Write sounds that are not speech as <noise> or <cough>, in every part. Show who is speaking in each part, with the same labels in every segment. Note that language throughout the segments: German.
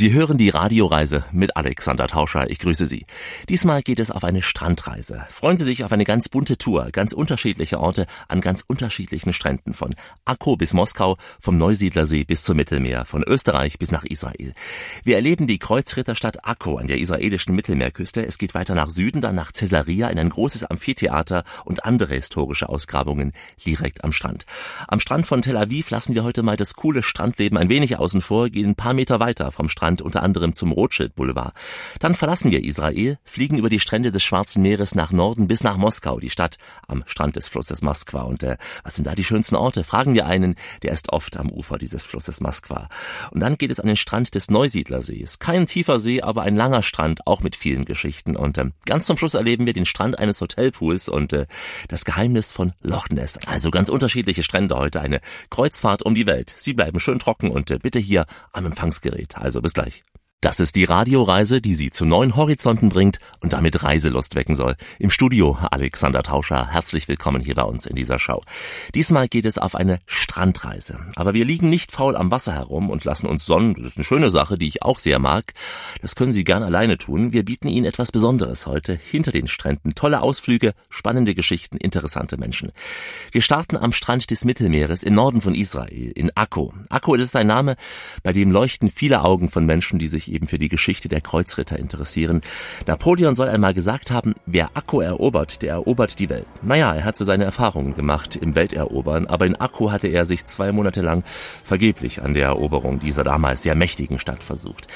Speaker 1: Sie hören die Radioreise mit Alexander Tauscher. Ich grüße Sie. Diesmal geht es auf eine Strandreise. Freuen Sie sich auf eine ganz bunte Tour, ganz unterschiedliche Orte an ganz unterschiedlichen Stränden von Akko bis Moskau, vom Neusiedlersee bis zum Mittelmeer, von Österreich bis nach Israel. Wir erleben die Kreuzritterstadt Akko an der israelischen Mittelmeerküste. Es geht weiter nach Süden, dann nach Caesarea in ein großes Amphitheater und andere historische Ausgrabungen direkt am Strand. Am Strand von Tel Aviv lassen wir heute mal das coole Strandleben ein wenig außen vor, gehen ein paar Meter weiter vom Strand Strand unter anderem zum Rothschild Boulevard. Dann verlassen wir Israel, fliegen über die Strände des Schwarzen Meeres nach Norden bis nach Moskau, die Stadt am Strand des Flusses Moskwa. Und äh, was sind da die schönsten Orte? Fragen wir einen, der ist oft am Ufer dieses Flusses Moskwa. Und dann geht es an den Strand des Neusiedlersees. Kein tiefer See, aber ein langer Strand, auch mit vielen Geschichten. Und äh, ganz zum Schluss erleben wir den Strand eines Hotelpools und äh, das Geheimnis von Loch Ness. Also ganz unterschiedliche Strände heute, eine Kreuzfahrt um die Welt. Sie bleiben schön trocken und äh, bitte hier am Empfangsgerät. Also bis bis gleich. Das ist die Radioreise, die Sie zu neuen Horizonten bringt und damit Reiselust wecken soll. Im Studio Alexander Tauscher, herzlich willkommen hier bei uns in dieser Show. Diesmal geht es auf eine Strandreise. Aber wir liegen nicht faul am Wasser herum und lassen uns sonnen. Das ist eine schöne Sache, die ich auch sehr mag. Das können Sie gern alleine tun. Wir bieten Ihnen etwas Besonderes heute hinter den Stränden. Tolle Ausflüge, spannende Geschichten, interessante Menschen. Wir starten am Strand des Mittelmeeres im Norden von Israel, in Akko. Akko ist ein Name, bei dem leuchten viele Augen von Menschen, die sich eben für die Geschichte der Kreuzritter interessieren. Napoleon soll einmal gesagt haben, wer Akko erobert, der erobert die Welt. Naja, er hat so seine Erfahrungen gemacht im Welterobern, aber in Akko hatte er sich zwei Monate lang vergeblich an der Eroberung dieser damals sehr mächtigen Stadt versucht.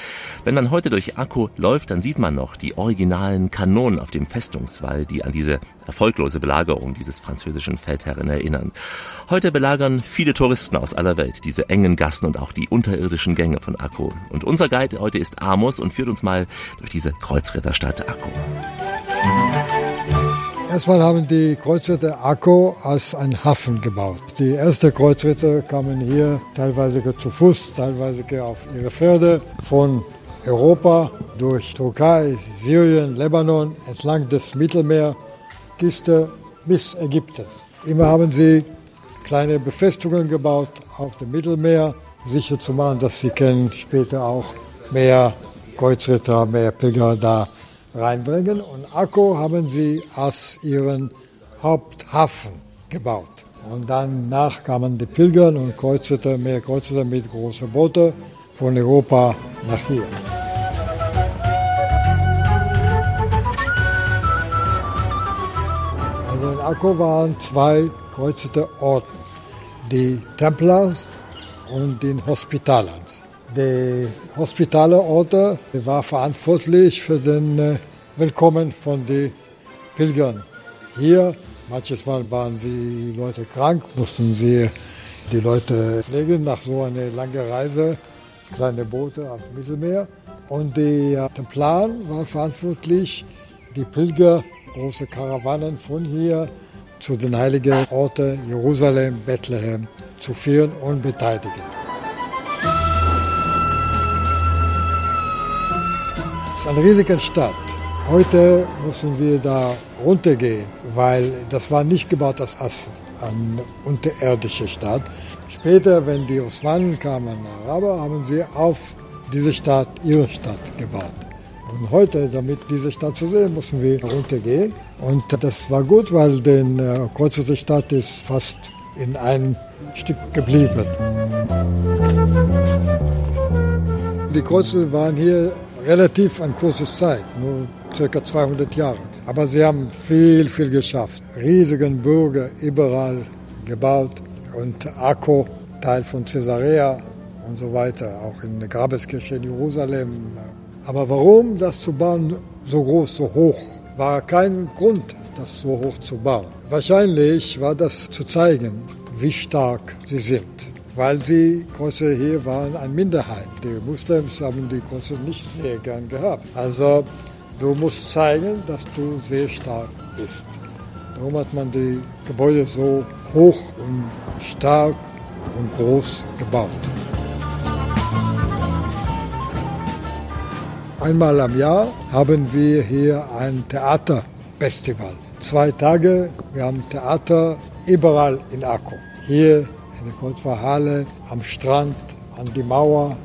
Speaker 1: Wenn man heute durch Akko läuft, dann sieht man noch die originalen Kanonen auf dem Festungswall, die an diese erfolglose Belagerung dieses französischen Feldherren erinnern. Heute belagern viele Touristen aus aller Welt diese engen Gassen und auch die unterirdischen Gänge von Akko. Und unser Guide heute ist Amos und führt uns mal durch diese Kreuzritterstadt Akko.
Speaker 2: Erstmal haben die Kreuzritter Akko als ein Hafen gebaut. Die ersten Kreuzritter kamen hier teilweise zu Fuß, teilweise auf ihre Pferde von Europa durch Türkei, Syrien, Lebanon, entlang des Mittelmeerküste bis Ägypten. Immer haben sie kleine Befestigungen gebaut auf dem Mittelmeer, sicher zu machen, dass sie können später auch mehr Kreuzritter, mehr Pilger da reinbringen. Und Akko haben sie als ihren Haupthafen gebaut. Und danach kamen die Pilger und Kreuzritter, mehr Kreuzritter mit großen Booten von Europa nach hier. In Akko waren zwei kreuzerte Orten, die Templars und den Hospitalern. Der Hospitalerorte war verantwortlich für den äh, Willkommen von den Pilgern. Hier, manches Mal waren die Leute krank, mussten sie die Leute pflegen nach so einer langen Reise, kleine Boote am Mittelmeer. Und der Templar war verantwortlich, die Pilger, große Karawanen von hier zu den heiligen Orten Jerusalem, Bethlehem zu führen und beteiligen. Es ist eine riesige Stadt. Heute müssen wir da runtergehen, weil das war nicht gebaut als eine unterirdische Stadt. Später, wenn die Osmanen kamen, Araber, haben sie auf diese Stadt ihre Stadt gebaut. Und heute, damit diese Stadt zu sehen, müssen wir runtergehen. Und das war gut, weil die äh, Kreuzerte Stadt ist fast in einem Stück geblieben. Die Kreuzer waren hier relativ an kurzer Zeit, nur circa 200 Jahre. Aber sie haben viel, viel geschafft. Riesigen Bürger überall gebaut und Akko, Teil von Caesarea und so weiter, auch in der Grabeskirche in Jerusalem. Aber warum das zu bauen so groß, so hoch? War kein Grund, das so hoch zu bauen. Wahrscheinlich war das zu zeigen, wie stark sie sind. Weil die Kreuzer hier waren eine Minderheit. Die Muslims haben die Kreuzer nicht sehr gern gehabt. Also du musst zeigen, dass du sehr stark bist. Darum hat man die Gebäude so hoch und stark und groß gebaut. Einmal am Jahr haben wir hier ein Theaterfestival. Zwei Tage, wir haben Theater überall in Akko. Hier in der Kreuzfahrhalle, am Strand, an die Mauer,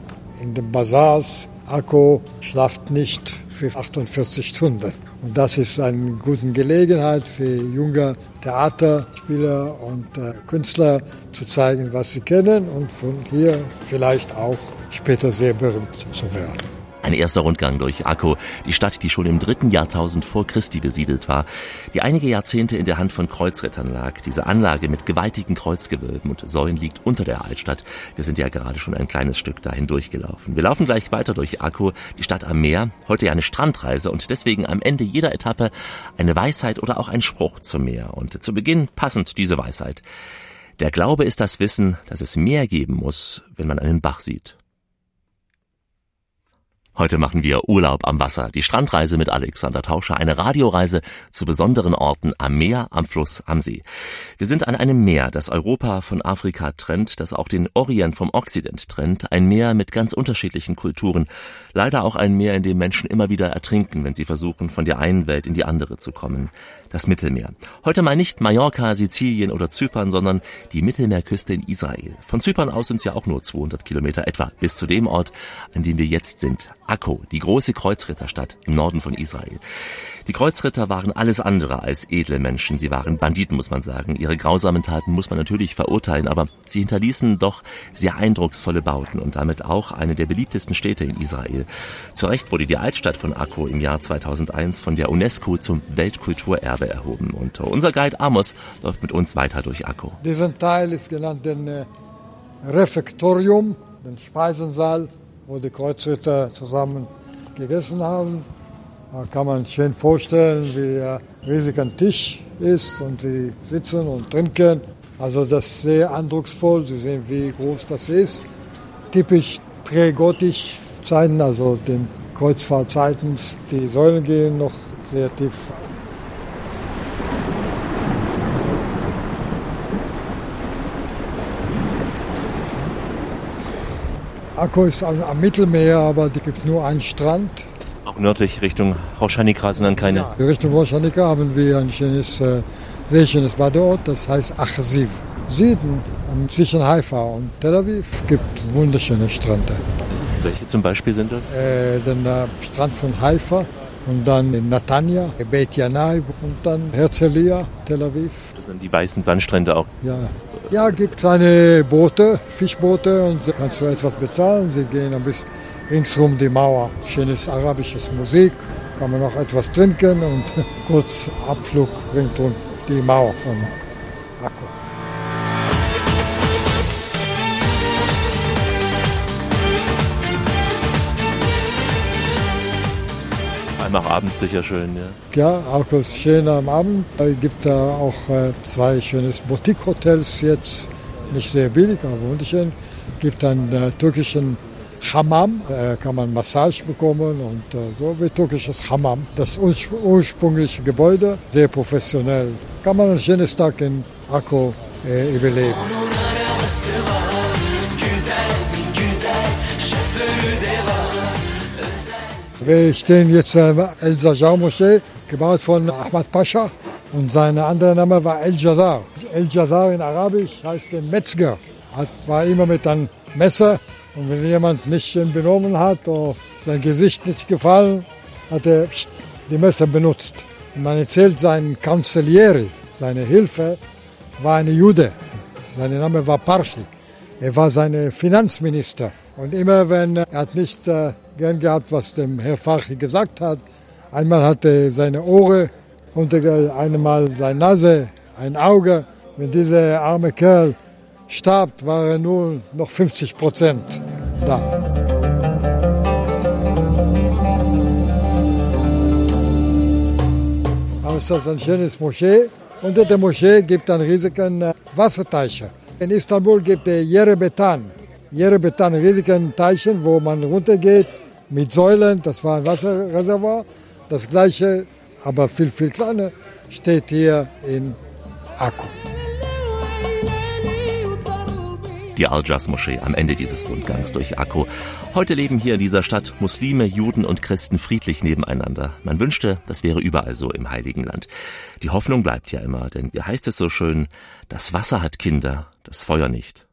Speaker 2: in den Bazars. Akko schlaft nicht für 48 Stunden. Und das ist eine gute Gelegenheit für junge Theaterspieler und äh, Künstler zu zeigen, was sie kennen und von hier vielleicht auch später sehr berühmt zu werden.
Speaker 1: Ein erster Rundgang durch Akko, die Stadt, die schon im dritten Jahrtausend vor Christi besiedelt war, die einige Jahrzehnte in der Hand von Kreuzrittern lag. Diese Anlage mit gewaltigen Kreuzgewölben und Säulen liegt unter der Altstadt. Wir sind ja gerade schon ein kleines Stück dahin durchgelaufen. Wir laufen gleich weiter durch Akko, die Stadt am Meer, heute ja eine Strandreise und deswegen am Ende jeder Etappe eine Weisheit oder auch ein Spruch zum Meer. Und zu Beginn passend diese Weisheit. Der Glaube ist das Wissen, dass es mehr geben muss, wenn man einen Bach sieht. Heute machen wir Urlaub am Wasser, die Strandreise mit Alexander Tauscher, eine Radioreise zu besonderen Orten am Meer, am Fluss, am See. Wir sind an einem Meer, das Europa von Afrika trennt, das auch den Orient vom Okzident trennt, ein Meer mit ganz unterschiedlichen Kulturen, leider auch ein Meer, in dem Menschen immer wieder ertrinken, wenn sie versuchen, von der einen Welt in die andere zu kommen das Mittelmeer. Heute mal nicht Mallorca, Sizilien oder Zypern, sondern die Mittelmeerküste in Israel. Von Zypern aus sind es ja auch nur 200 Kilometer etwa bis zu dem Ort, an dem wir jetzt sind. Akko, die große Kreuzritterstadt im Norden von Israel. Die Kreuzritter waren alles andere als edle Menschen. Sie waren Banditen, muss man sagen. Ihre grausamen Taten muss man natürlich verurteilen, aber sie hinterließen doch sehr eindrucksvolle Bauten und damit auch eine der beliebtesten Städte in Israel. Zu Recht wurde die Altstadt von Akko im Jahr 2001 von der UNESCO zum Weltkulturerbe erhoben. Und unser Guide Amos läuft mit uns weiter durch Akko.
Speaker 2: Diesen Teil ist genannt den äh, Refektorium, den Speisensaal, wo die Kreuzritter zusammen gegessen haben. Da kann man schön vorstellen, wie ein riesiger Tisch ist und sie sitzen und trinken. Also das ist sehr eindrucksvoll. Sie sehen, wie groß das ist. Typisch prägotisch Zeiten, also den Kreuzfahrtzeiten. Die Säulen gehen noch sehr tief. Akko ist am Mittelmeer, aber es gibt nur einen Strand
Speaker 1: auch nördlich Richtung Hauschanika sind dann keine. Ja,
Speaker 2: Richtung Hauschanika haben wir ein schönes, äh, sehr schönes Badeort, das heißt Achziv. Süden, zwischen Haifa und Tel Aviv, gibt wunderschöne Strände.
Speaker 1: Welche zum Beispiel sind das?
Speaker 2: Äh, den äh, Strand von Haifa und dann in Natanja, Beit Yanai und dann Herzliya, Tel Aviv.
Speaker 1: Das sind die weißen Sandstrände auch?
Speaker 2: Ja, ja gibt kleine Boote, Fischboote und kannst du etwas bezahlen. Sie gehen ein bisschen ringsrum die Mauer. Schönes arabisches Musik, kann man noch etwas trinken und <laughs> kurz Abflug ringsum die Mauer von Akku.
Speaker 1: Einmal abends sicher schön, ja.
Speaker 2: Ja, Akku ist schön am Abend. Es gibt da auch äh, zwei schönes Boutique-Hotels jetzt, nicht sehr billig, aber wunderschön. Es gibt einen äh, türkischen Hammam, äh, kann man Massage bekommen und äh, so wie türkisches Hammam. Das ursprüngliche Gebäude, sehr professionell. Kann man ein schönes Tag in Akko äh, überleben. Wir stehen jetzt in El Zajar Moschee, gebaut von Ahmad Pascha. Und sein anderer Name war El Jazar. El Jazar in Arabisch heißt Metzger. Hat, war immer mit einem Messer und wenn jemand nicht benommen hat oder sein Gesicht nicht gefallen, hat er die Messer benutzt. Und man erzählt, sein Kanzeliere, seine Hilfe, war ein Jude. Sein Name war Parchi. Er war sein Finanzminister. Und immer wenn er hat nicht äh, gern gehabt, was dem Herr Farchi gesagt hat, einmal hatte er seine Ohren und einmal seine Nase, ein Auge. Wenn dieser arme Kerl starb, war er nur noch 50 Prozent da. Aber es ist ein schönes Moschee. Unter der Moschee gibt es einen riesigen Wasserteiche. In Istanbul gibt es Yerebetan. Yerebetan, riesigen Teichen, wo man runtergeht mit Säulen. Das war ein Wasserreservoir. Das gleiche, aber viel, viel kleiner, steht hier in Akku
Speaker 1: die Al-Jas-Moschee am Ende dieses Rundgangs durch Akko. Heute leben hier in dieser Stadt Muslime, Juden und Christen friedlich nebeneinander. Man wünschte, das wäre überall so im Heiligen Land. Die Hoffnung bleibt ja immer, denn wie heißt es so schön, das Wasser hat Kinder, das Feuer nicht.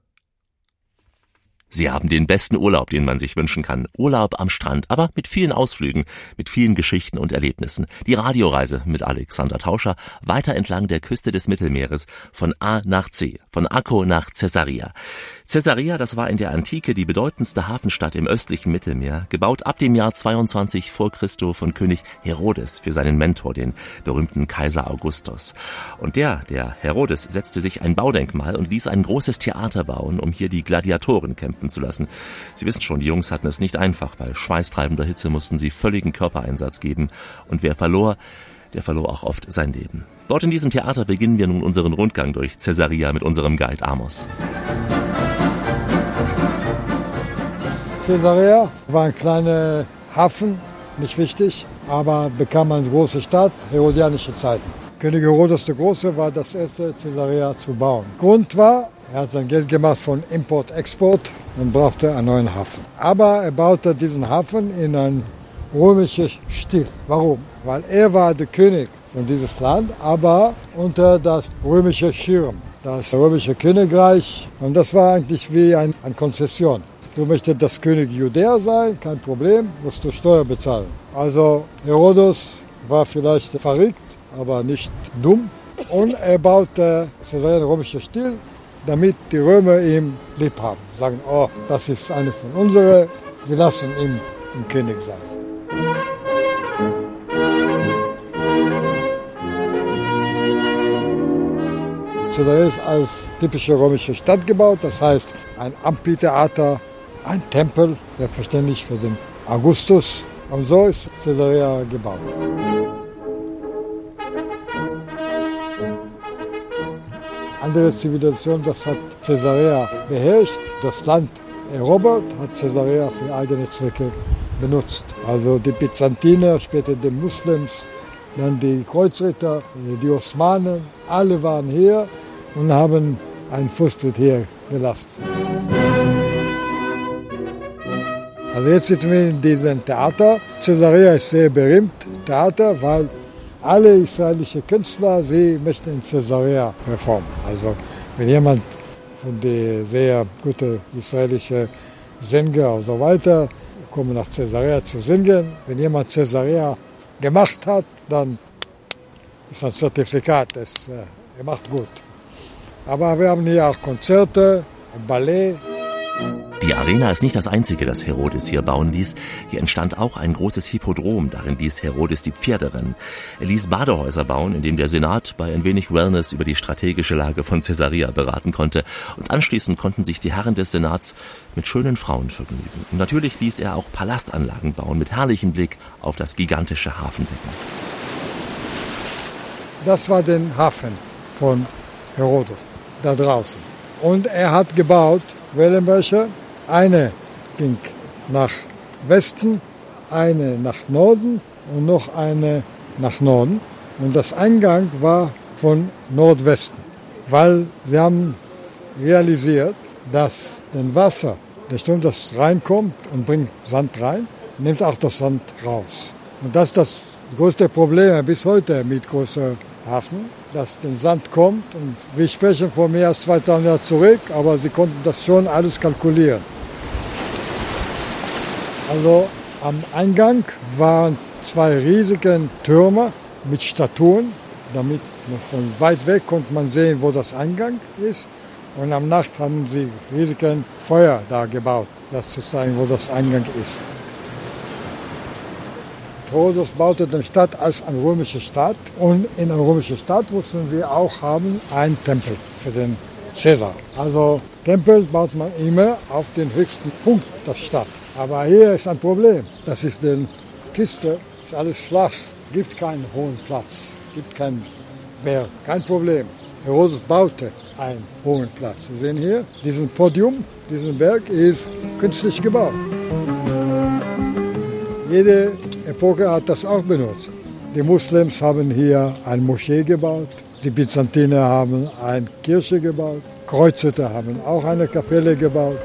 Speaker 1: Sie haben den besten Urlaub, den man sich wünschen kann. Urlaub am Strand, aber mit vielen Ausflügen, mit vielen Geschichten und Erlebnissen. Die Radioreise mit Alexander Tauscher weiter entlang der Küste des Mittelmeeres von A nach C, von Akko nach Caesarea. Caesarea, das war in der Antike die bedeutendste Hafenstadt im östlichen Mittelmeer, gebaut ab dem Jahr 22 vor Christo von König Herodes für seinen Mentor, den berühmten Kaiser Augustus. Und der, der Herodes, setzte sich ein Baudenkmal und ließ ein großes Theater bauen, um hier die Gladiatoren kämpfen zu lassen. Sie wissen schon, die Jungs hatten es nicht einfach. Bei schweißtreibender Hitze mussten sie völligen Körpereinsatz geben. Und wer verlor, der verlor auch oft sein Leben. Dort in diesem Theater beginnen wir nun unseren Rundgang durch Caesarea mit unserem Guide Amos.
Speaker 2: Caesarea war ein kleiner Hafen, nicht wichtig, aber bekam eine große Stadt, herodianische Zeiten. König Herodes der Große war das erste Caesarea zu bauen. Grund war, er hat sein Geld gemacht von Import-Export und brauchte einen neuen Hafen. Aber er baute diesen Hafen in einen römischen Stil. Warum? Weil er war der König von diesem Land, aber unter das römische Schirm, das römische Königreich. Und das war eigentlich wie ein, eine Konzession. Du möchtest das König Judäa sein, kein Problem, musst du Steuer bezahlen. Also Herodos war vielleicht verrückt, aber nicht dumm. Und er baute Caesarea römischer Stil, damit die Römer ihm lieb haben. Sagen, oh, das ist eine von unseren, wir lassen ihn im König sein. Caesarea ist als typische römische Stadt gebaut, das heißt ein Amphitheater ein Tempel, selbstverständlich für den Augustus. Und so ist Caesarea gebaut. Andere Zivilisation, das hat Caesarea beherrscht, das Land erobert, hat Caesarea für eigene Zwecke benutzt. Also die Byzantiner, später die Muslims, dann die Kreuzritter, die Osmanen, alle waren hier und haben einen Fußtritt hier gelassen. Also jetzt sitzen wir in diesem Theater. Caesarea ist sehr berühmt, Theater, weil alle israelischen Künstler, sie möchten in Caesarea performen. Also wenn jemand von den sehr guten israelischen Sänger und so weiter kommen nach Caesarea zu singen. Wenn jemand Caesarea gemacht hat, dann ist ein Zertifikat, das, äh, macht gut. Aber wir haben hier auch Konzerte, Ballett.
Speaker 1: Die Arena ist nicht das einzige, das Herodes hier bauen ließ. Hier entstand auch ein großes Hippodrom. Darin ließ Herodes die Pferde rennen. Er ließ Badehäuser bauen, in dem der Senat bei ein wenig Wellness über die strategische Lage von Caesarea beraten konnte. Und anschließend konnten sich die Herren des Senats mit schönen Frauen vergnügen. Und natürlich ließ er auch Palastanlagen bauen mit herrlichem Blick auf das gigantische Hafenbecken.
Speaker 2: Das war der Hafen von Herodes, da draußen. Und er hat gebaut Wellenbrecher, eine ging nach Westen, eine nach Norden und noch eine nach Norden. Und das Eingang war von Nordwesten, weil sie haben realisiert, dass das Wasser, der Strom, das reinkommt und bringt Sand rein, nimmt auch das Sand raus. Und das ist das größte Problem bis heute mit großer Hafen, dass der Sand kommt. Und wir sprechen vor mehr als 2000 Jahren zurück, aber sie konnten das schon alles kalkulieren. Also am Eingang waren zwei riesige Türme mit Statuen, damit von weit weg konnte man sehen, wo das Eingang ist. Und am Nacht haben sie riesige Feuer da gebaut, das zu zeigen, wo das Eingang ist. Herodes baute die Stadt als eine römische Stadt und in einer römischen Stadt mussten wir auch haben einen Tempel für den Cäsar. Also Tempel baut man immer auf den höchsten Punkt der Stadt. Aber hier ist ein Problem. Das ist die Kiste, ist alles flach, gibt keinen hohen Platz, gibt keinen Berg, kein Problem. Herodes baute einen hohen Platz. Sie sehen hier, diesen Podium, diesen Berg ist künstlich gebaut. Jede Epoche hat das auch benutzt. Die Muslims haben hier eine Moschee gebaut, die Byzantiner haben eine Kirche gebaut, Kreuzritter haben auch eine Kapelle gebaut.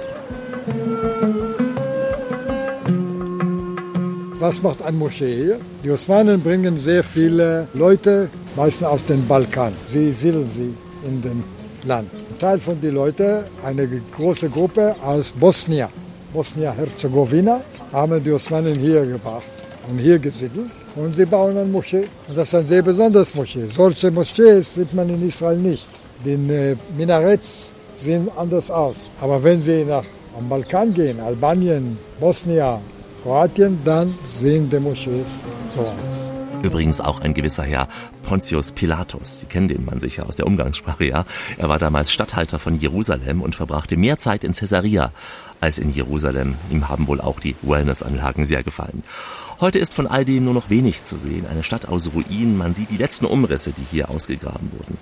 Speaker 2: Was macht eine Moschee hier? Die Osmanen bringen sehr viele Leute, meistens aus dem Balkan. Sie siedeln sie in dem Land. Ein Teil von den Leuten, eine große Gruppe aus Bosnien, Bosnien-Herzegowina, haben die Osmanen hier gebracht und hier gesiedelt. Und sie bauen eine Moschee. Und das ist ein sehr besonderes Moschee. Solche Moschees sieht man in Israel nicht. Die äh, Minarets sehen anders aus. Aber wenn Sie nach am Balkan gehen, Albanien, Bosnien, Kroatien, dann sehen die so aus.
Speaker 1: Übrigens auch ein gewisser Herr Pontius Pilatus. Sie kennen den Mann sicher aus der Umgangssprache, ja. Er war damals Statthalter von Jerusalem und verbrachte mehr Zeit in Caesarea als in Jerusalem. Ihm haben wohl auch die Wellnessanlagen sehr gefallen. Heute ist von all dem nur noch wenig zu sehen. Eine Stadt aus Ruinen. Man sieht die letzten Umrisse, die hier ausgegraben wurden.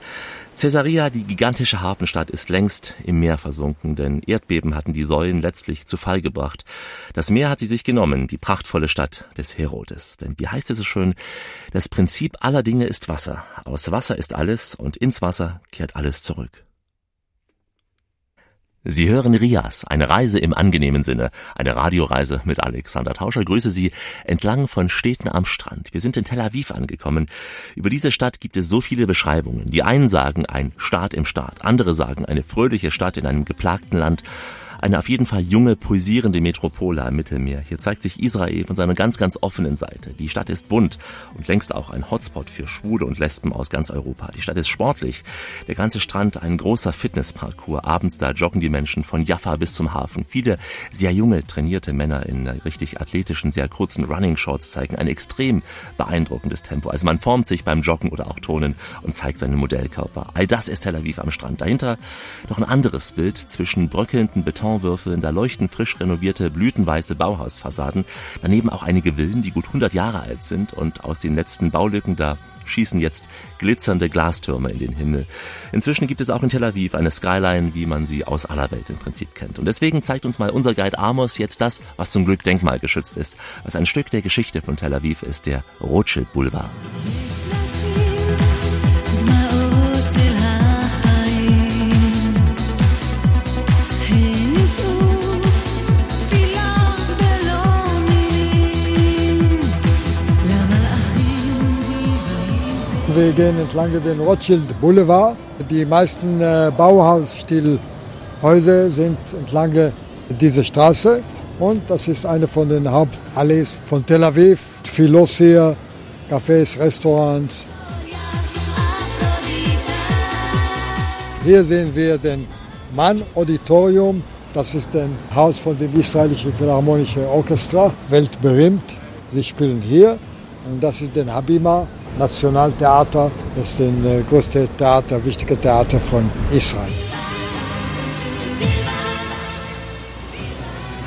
Speaker 1: Caesarea, die gigantische Hafenstadt, ist längst im Meer versunken, denn Erdbeben hatten die Säulen letztlich zu Fall gebracht. Das Meer hat sie sich genommen, die prachtvolle Stadt des Herodes. Denn wie heißt es so schön, das Prinzip aller Dinge ist Wasser. Aus Wasser ist alles und ins Wasser kehrt alles zurück. Sie hören Rias, eine Reise im angenehmen Sinne, eine Radioreise mit Alexander Tauscher. Grüße Sie entlang von Städten am Strand. Wir sind in Tel Aviv angekommen. Über diese Stadt gibt es so viele Beschreibungen. Die einen sagen ein Staat im Staat, andere sagen eine fröhliche Stadt in einem geplagten Land. Eine auf jeden Fall junge, pulsierende Metropole am Mittelmeer. Hier zeigt sich Israel von seiner ganz, ganz offenen Seite. Die Stadt ist bunt und längst auch ein Hotspot für Schwule und Lesben aus ganz Europa. Die Stadt ist sportlich. Der ganze Strand ein großer Fitnessparcours. Abends da joggen die Menschen von Jaffa bis zum Hafen. Viele sehr junge, trainierte Männer in richtig athletischen, sehr kurzen Running Shorts zeigen ein extrem beeindruckendes Tempo. Also man formt sich beim Joggen oder auch Tonen und zeigt seinen Modellkörper. All das ist Tel Aviv am Strand. Dahinter noch ein anderes Bild zwischen bröckelnden Beton Betonwürfeln, da leuchten frisch renovierte blütenweiße Bauhausfassaden, daneben auch einige Villen, die gut 100 Jahre alt sind und aus den letzten Baulücken da schießen jetzt glitzernde Glastürme in den Himmel. Inzwischen gibt es auch in Tel Aviv eine Skyline, wie man sie aus aller Welt im Prinzip kennt. Und deswegen zeigt uns mal unser Guide Amos jetzt das, was zum Glück denkmalgeschützt ist, was ein Stück der Geschichte von Tel Aviv ist, der Rothschild Boulevard.
Speaker 2: Wir gehen entlang den Rothschild Boulevard. Die meisten äh, Bauhausstilhäuser sind entlang dieser Straße. Und das ist eine von den Hauptallees von Tel Aviv. Viel los hier, Cafés, Restaurants. Hier sehen wir den Mann Auditorium. Das ist ein Haus von dem israelischen Philharmonischen Orchester, weltberühmt. Sie spielen hier. Und das ist den Habima Nationaltheater. Das ist das äh, größte Theater, wichtige Theater von Israel.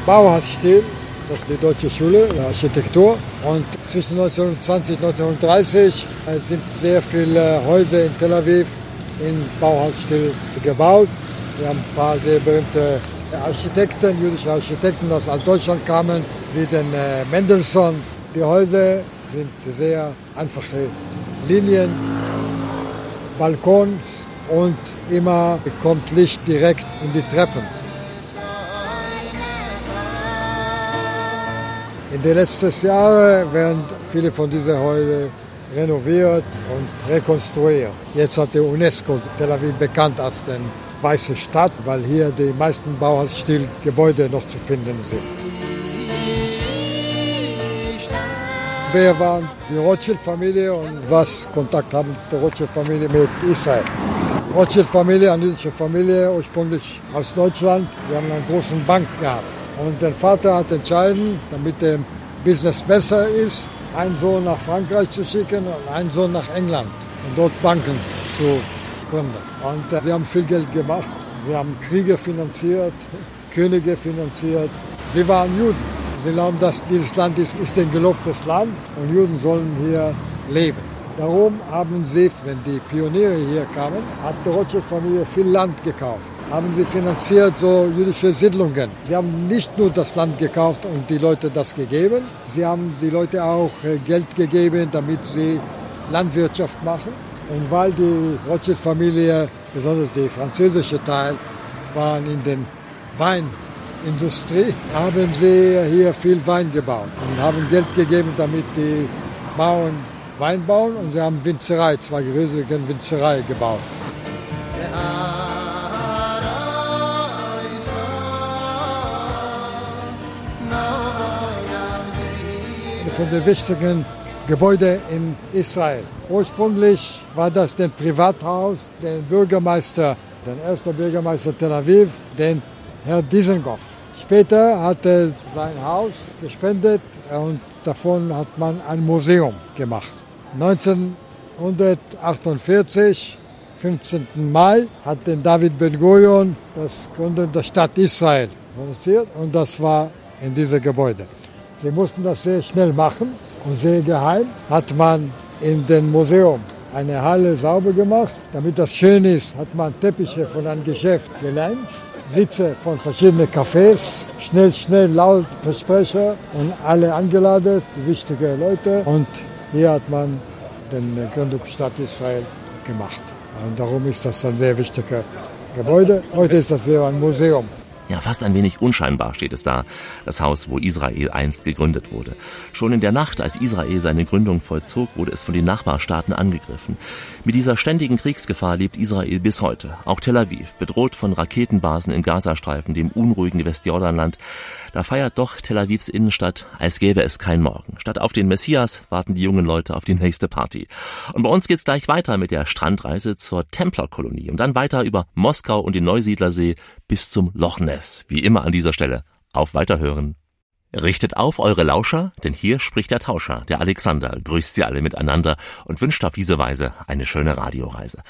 Speaker 2: Bauhausstil, das ist die deutsche Schule der Architektur. Und zwischen 1920 und 1930 äh, sind sehr viele Häuser in Tel Aviv in Bauhausstil gebaut. Wir haben ein paar sehr berühmte Architekten, jüdische Architekten, die aus Deutschland kamen, wie den äh, Mendelssohn. Die Häuser sind sehr einfache Linien, Balkons und immer kommt Licht direkt in die Treppen. In den letzten Jahren werden viele von diesen Häusern renoviert und rekonstruiert. Jetzt hat die UNESCO Tel Aviv bekannt als den weiße Stadt, weil hier die meisten Bauhausstilgebäude noch zu finden sind. Wer waren die Rothschild-Familie und was Kontakt haben die Rothschild-Familie mit Israel. Rothschild-Familie, eine jüdische Familie, ursprünglich aus Deutschland. Wir haben einen großen Bank gehabt. Und der Vater hat entschieden, damit der Business besser ist, einen Sohn nach Frankreich zu schicken und einen Sohn nach England und dort Banken zu gründen. Und äh, sie haben viel Geld gemacht. Sie haben Kriege finanziert, <laughs> Könige finanziert. Sie waren Juden. Sie glauben, dass dieses Land ist, ist ein gelobtes Land und Juden sollen hier leben. Darum haben sie, wenn die Pioniere hier kamen, hat die Rothschild-Familie viel Land gekauft. Haben sie finanziert so jüdische Siedlungen. Sie haben nicht nur das Land gekauft und die Leute das gegeben, sie haben die Leute auch äh, Geld gegeben, damit sie Landwirtschaft machen. Und weil die Rothschild-Familie, besonders die französische Teil, waren in den Wein Industrie haben sie hier viel Wein gebaut und haben Geld gegeben, damit die Bauern Wein bauen und sie haben Winzerei, zwei riesige Winzerei gebaut. Von den wichtigen Gebäuden in Israel. Ursprünglich war das ein Privathaus, den Bürgermeister, den ersten Bürgermeister Tel Aviv, den Herr Diesengoff. Später hat er sein Haus gespendet und davon hat man ein Museum gemacht. 1948, 15. Mai, hat den David Ben Gurion das Gründen der Stadt Israel organisiert und das war in diesem Gebäude. Sie mussten das sehr schnell machen und sehr geheim hat man in dem Museum eine Halle sauber gemacht. Damit das schön ist, hat man Teppiche von einem Geschäft geleimt, Sitze von verschiedenen Cafés, schnell, schnell, laut Versprecher und alle angeladen, wichtige Leute. Und hier hat man den Gründungsstadt Israel gemacht. Und darum ist das ein sehr wichtiges Gebäude. Heute ist das sehr ein Museum.
Speaker 1: Ja, fast ein wenig unscheinbar steht es da, das Haus, wo Israel einst gegründet wurde. Schon in der Nacht, als Israel seine Gründung vollzog, wurde es von den Nachbarstaaten angegriffen. Mit dieser ständigen Kriegsgefahr lebt Israel bis heute. Auch Tel Aviv, bedroht von Raketenbasen im Gazastreifen, dem unruhigen Westjordanland, da feiert doch Tel Avivs Innenstadt, als gäbe es kein Morgen. Statt auf den Messias warten die jungen Leute auf die nächste Party. Und bei uns geht's gleich weiter mit der Strandreise zur Templerkolonie und dann weiter über Moskau und den Neusiedlersee bis zum Loch Ness. Wie immer an dieser Stelle. Auf Weiterhören. Richtet auf eure Lauscher, denn hier spricht der Tauscher, der Alexander, grüßt sie alle miteinander und wünscht auf diese Weise eine schöne Radioreise.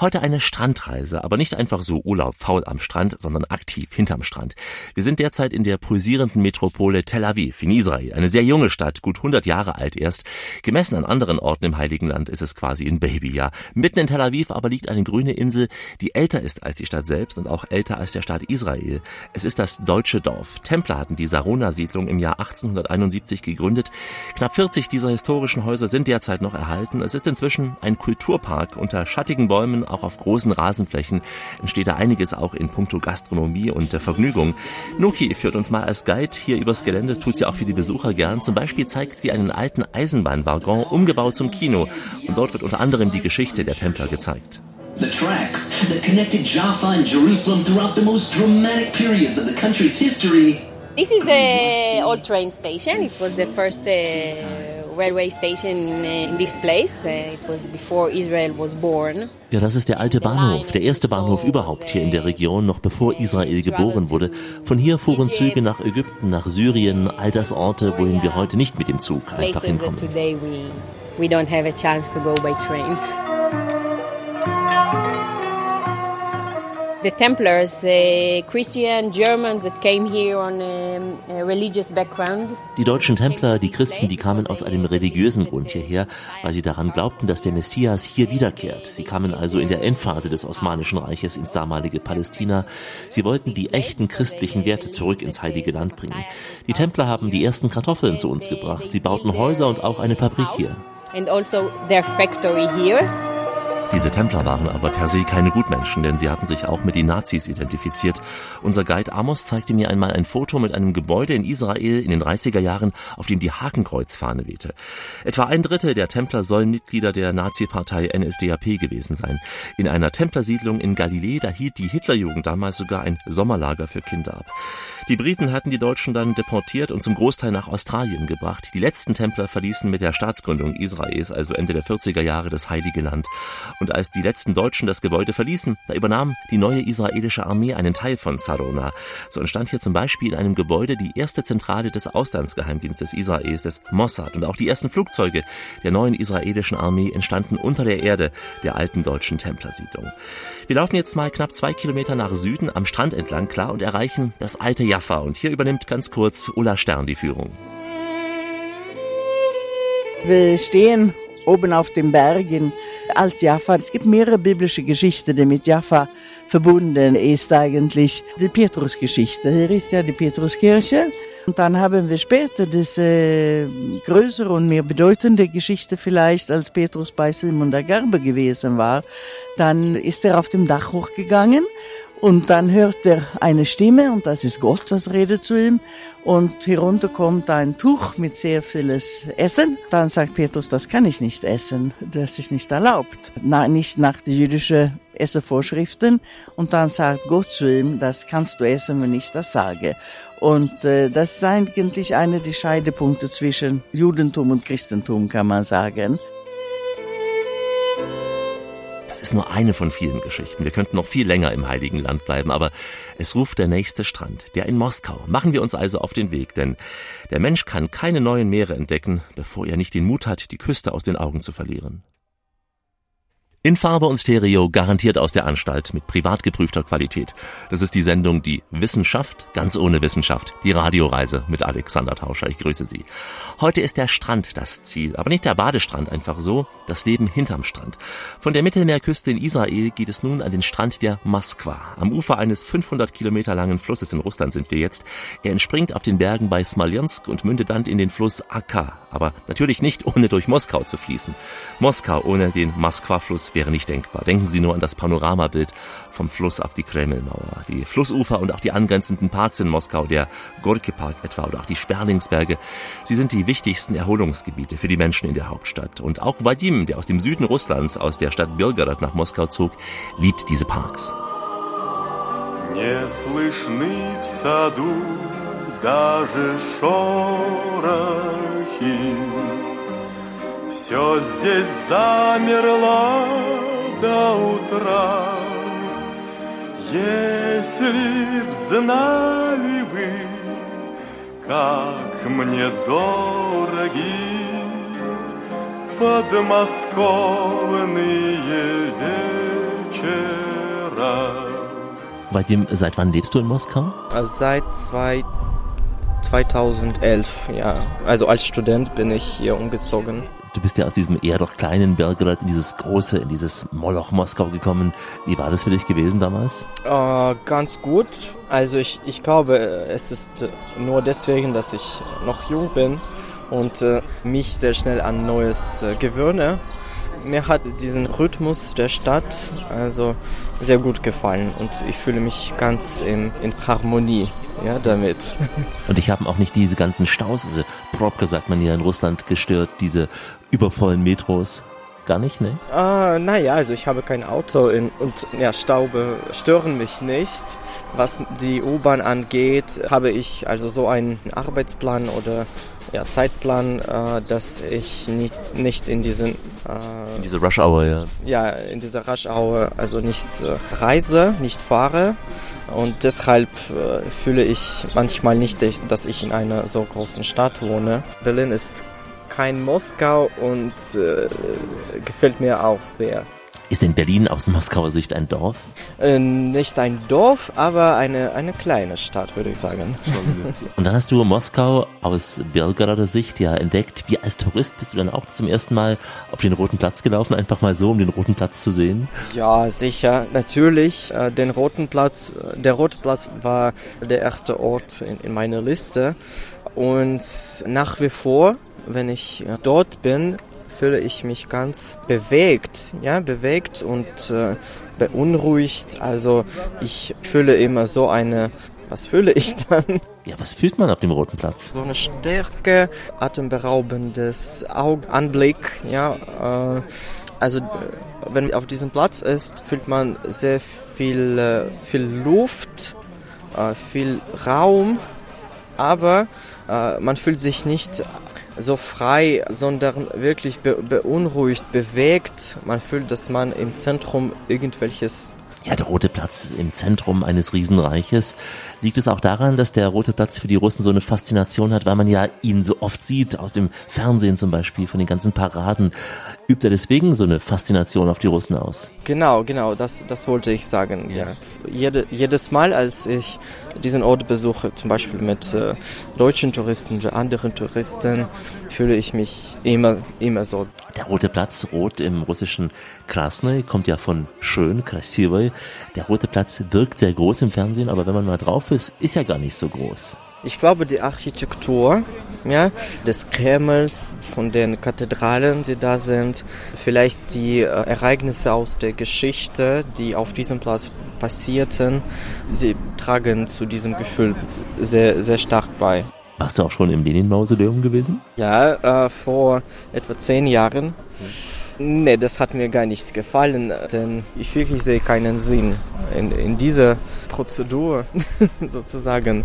Speaker 1: Heute eine Strandreise, aber nicht einfach so Urlaub faul am Strand, sondern aktiv hinterm Strand. Wir sind derzeit in der pulsierenden Metropole Tel Aviv in Israel, eine sehr junge Stadt, gut 100 Jahre alt erst. Gemessen an anderen Orten im Heiligen Land ist es quasi ein Babyjahr. Mitten in Tel Aviv aber liegt eine grüne Insel, die älter ist als die Stadt selbst und auch älter als der Staat Israel. Es ist das deutsche Dorf. Templer hatten die Sarona-Siedlung im Jahr 1871 gegründet. Knapp 40 dieser historischen Häuser sind derzeit noch erhalten. Es ist inzwischen ein Kulturpark unter schattigen Bäumen auch auf großen Rasenflächen entsteht da einiges auch in puncto Gastronomie und der Vergnügung. Nuki führt uns mal als Guide hier übers Gelände, tut sie auch für die Besucher gern. Zum Beispiel zeigt sie einen alten Eisenbahnwaggon, umgebaut zum Kino. Und dort wird unter anderem die Geschichte der Templer gezeigt. The tracks that connected Jaffa and Jerusalem throughout the most dramatic periods of the country's history.
Speaker 3: This is the old train station. It was the first uh, railway station in this place. Uh, it was before Israel was born.
Speaker 1: Ja, das ist der alte Bahnhof, der erste Bahnhof überhaupt hier in der Region, noch bevor Israel geboren wurde. Von hier fuhren Züge nach Ägypten, nach Syrien, all das Orte, wohin wir heute nicht mit dem Zug einfach hinkommen.
Speaker 3: We don't have a chance to go by train. The Templars, the Christian Germans that came here on a, religious background.
Speaker 1: Die deutschen Templer, die Christen, die kamen aus einem religiösen Grund hierher, weil sie daran glaubten, dass der Messias hier wiederkehrt. Sie kamen also in der Endphase des Osmanischen Reiches ins damalige Palästina. Sie wollten die echten christlichen Werte zurück ins Heilige Land bringen. Die Templer haben die ersten Kartoffeln zu uns gebracht. Sie bauten Häuser und auch eine Fabrik hier.
Speaker 3: And also their factory here.
Speaker 1: Diese Templer waren aber per se keine Gutmenschen, denn sie hatten sich auch mit den Nazis identifiziert. Unser Guide Amos zeigte mir einmal ein Foto mit einem Gebäude in Israel in den 30er Jahren, auf dem die Hakenkreuzfahne wehte. Etwa ein Drittel der Templer sollen Mitglieder der Nazi-Partei NSDAP gewesen sein. In einer Templersiedlung in Galilee, da hielt die Hitlerjugend damals sogar ein Sommerlager für Kinder ab. Die Briten hatten die Deutschen dann deportiert und zum Großteil nach Australien gebracht. Die letzten Templer verließen mit der Staatsgründung Israels, also Ende der 40er Jahre, das Heilige Land. Und als die letzten Deutschen das Gebäude verließen, da übernahm die neue israelische Armee einen Teil von Sarona. So entstand hier zum Beispiel in einem Gebäude die erste Zentrale des Auslandsgeheimdienstes Israels, des Mossad. Und auch die ersten Flugzeuge der neuen israelischen Armee entstanden unter der Erde der alten deutschen Templersiedlung. Wir laufen jetzt mal knapp zwei Kilometer nach Süden am Strand entlang klar und erreichen das alte Jaffa. Und hier übernimmt ganz kurz Ulla Stern die Führung.
Speaker 4: Wir stehen oben auf dem Berg in Alt-Jaffa. Es gibt mehrere biblische Geschichten, die mit Jaffa verbunden ist eigentlich. Die Petrusgeschichte. Hier ist ja die Petruskirche. Und dann haben wir später diese größere und mehr bedeutende Geschichte vielleicht, als Petrus bei Simon der Gerber gewesen war. Dann ist er auf dem Dach hochgegangen Und dann hört er eine Stimme und das ist Gott, das redet zu ihm. Und herunter kommt ein Tuch mit sehr vieles Essen. Dann sagt Petrus, das kann ich nicht essen, das ist nicht erlaubt. Na, nicht nach den jüdischen Essenvorschriften. Und dann sagt Gott zu ihm, das kannst du essen, wenn ich das sage. Und äh, das ist eigentlich einer der Scheidepunkte zwischen Judentum und Christentum, kann man sagen.
Speaker 1: Das ist nur eine von vielen Geschichten. Wir könnten noch viel länger im Heiligen Land bleiben, aber es ruft der nächste Strand, der in Moskau. Machen wir uns also auf den Weg, denn der Mensch kann keine neuen Meere entdecken, bevor er nicht den Mut hat, die Küste aus den Augen zu verlieren. In Farbe und Stereo garantiert aus der Anstalt mit privat geprüfter Qualität. Das ist die Sendung Die Wissenschaft ganz ohne Wissenschaft. Die Radioreise mit Alexander Tauscher. Ich grüße Sie. Heute ist der Strand das Ziel, aber nicht der Badestrand einfach so, das Leben hinterm Strand. Von der Mittelmeerküste in Israel geht es nun an den Strand der Moskwa. Am Ufer eines 500 Kilometer langen Flusses in Russland sind wir jetzt. Er entspringt auf den Bergen bei Smolensk und mündet dann in den Fluss Akka. Aber natürlich nicht ohne durch Moskau zu fließen. Moskau ohne den Moskwa-Fluss wäre nicht denkbar. Denken Sie nur an das Panoramabild vom Fluss auf die Kremlmauer, die Flussufer und auch die angrenzenden Parks in Moskau, der Gorki Park etwa oder auch die Sperlingsberge. Sie sind die wichtigsten Erholungsgebiete für die Menschen in der Hauptstadt. Und auch Vadim, der aus dem Süden Russlands, aus der Stadt Belgorod nach Moskau zog, liebt diese Parks.
Speaker 5: Не слышны в саду даже шорохи. Все здесь замерло до утра. Если б знали вы, как мне дороги подмосковные вечера.
Speaker 1: Vadim, seit wann lebst du in Moskau?
Speaker 6: Seit zwei, 2011, ja. Also als Student bin ich hier umgezogen.
Speaker 1: Du bist ja aus diesem eher doch kleinen Belgrad in dieses große, in dieses Moloch Moskau gekommen. Wie war das für dich gewesen damals?
Speaker 6: Äh, ganz gut. Also ich, ich glaube, es ist nur deswegen, dass ich noch jung bin und äh, mich sehr schnell an Neues äh, gewöhne. Mir hat diesen Rhythmus der Stadt also sehr gut gefallen und ich fühle mich ganz in, in Harmonie ja, damit. <laughs>
Speaker 1: Und ich habe auch nicht diese ganzen Staus, also Probke sagt man ja in Russland gestört, diese übervollen Metros. Gar nicht, ne?
Speaker 6: Ah, naja, also ich habe kein Auto in, und ja, Staube stören mich nicht. Was die U-Bahn angeht, habe ich also so einen Arbeitsplan oder ja, Zeitplan, äh, dass ich nicht, nicht in diesen äh,
Speaker 1: In diese Rush Hour, ja.
Speaker 6: ja, in dieser Rush Hour also nicht äh, reise, nicht fahre und deshalb äh, fühle ich manchmal nicht, dass ich in einer so großen Stadt wohne. Berlin ist kein Moskau und äh, gefällt mir auch sehr.
Speaker 1: Ist denn Berlin aus Moskauer Sicht ein Dorf?
Speaker 6: Äh, nicht ein Dorf, aber eine, eine kleine Stadt, würde ich sagen.
Speaker 1: Und dann hast du Moskau aus Belgrader Sicht ja entdeckt. Wie als Tourist bist du dann auch zum ersten Mal auf den Roten Platz gelaufen, einfach mal so, um den Roten Platz zu sehen?
Speaker 6: Ja, sicher, natürlich. Äh, Den Roten Platz, der Rote Platz war der erste Ort in, in meiner Liste. Und nach wie vor, wenn ich äh, dort bin, fühle ich mich ganz bewegt, ja, bewegt und äh, beunruhigt. Also ich fühle immer so eine, was fühle ich dann?
Speaker 1: Ja, was fühlt man auf dem Roten Platz?
Speaker 6: So eine Stärke, atemberaubendes Augenanblick, ja. Äh, also äh, wenn man auf diesem Platz ist, fühlt man sehr viel, äh, viel Luft, viel Raum, aber man fühlt sich nicht so frei, sondern wirklich be beunruhigt, bewegt. Man fühlt, dass man im Zentrum irgendwelches
Speaker 1: Ja, der Rote Platz im Zentrum eines Riesenreiches. Liegt es auch daran, dass der Rote Platz für die Russen so eine Faszination hat, weil man ja ihn so oft sieht, aus dem Fernsehen zum Beispiel, von den ganzen Paraden. Übt er deswegen so eine Faszination auf die Russen aus?
Speaker 6: Genau, genau, das, das wollte ich sagen. Ja. Jede, jedes Mal, als ich diesen Ort besuche, zum Beispiel mit äh, deutschen Touristen oder anderen Touristen, fühle ich mich immer, immer so.
Speaker 1: Der Rote Platz, rot im russischen Krasny, kommt ja von schön, krasivoy. Der Rote Platz wirkt sehr groß im Fernsehen, aber wenn man mal drauf ist, ist er gar nicht so groß.
Speaker 6: Ich glaube, die Architektur ja, des Kremls, von den Kathedralen, die da sind, vielleicht die äh, Ereignisse aus der Geschichte, die auf diesem Platz passierten, sie tragen zu diesem Gefühl sehr, sehr stark bei.
Speaker 1: Warst du auch schon im Lenin-Mausoleum gewesen?
Speaker 6: Ja, äh, vor etwa zehn Jahren. Nee, das hat mir gar nicht gefallen, denn ich wirklich sehe keinen Sinn in, in dieser Prozedur <laughs> sozusagen.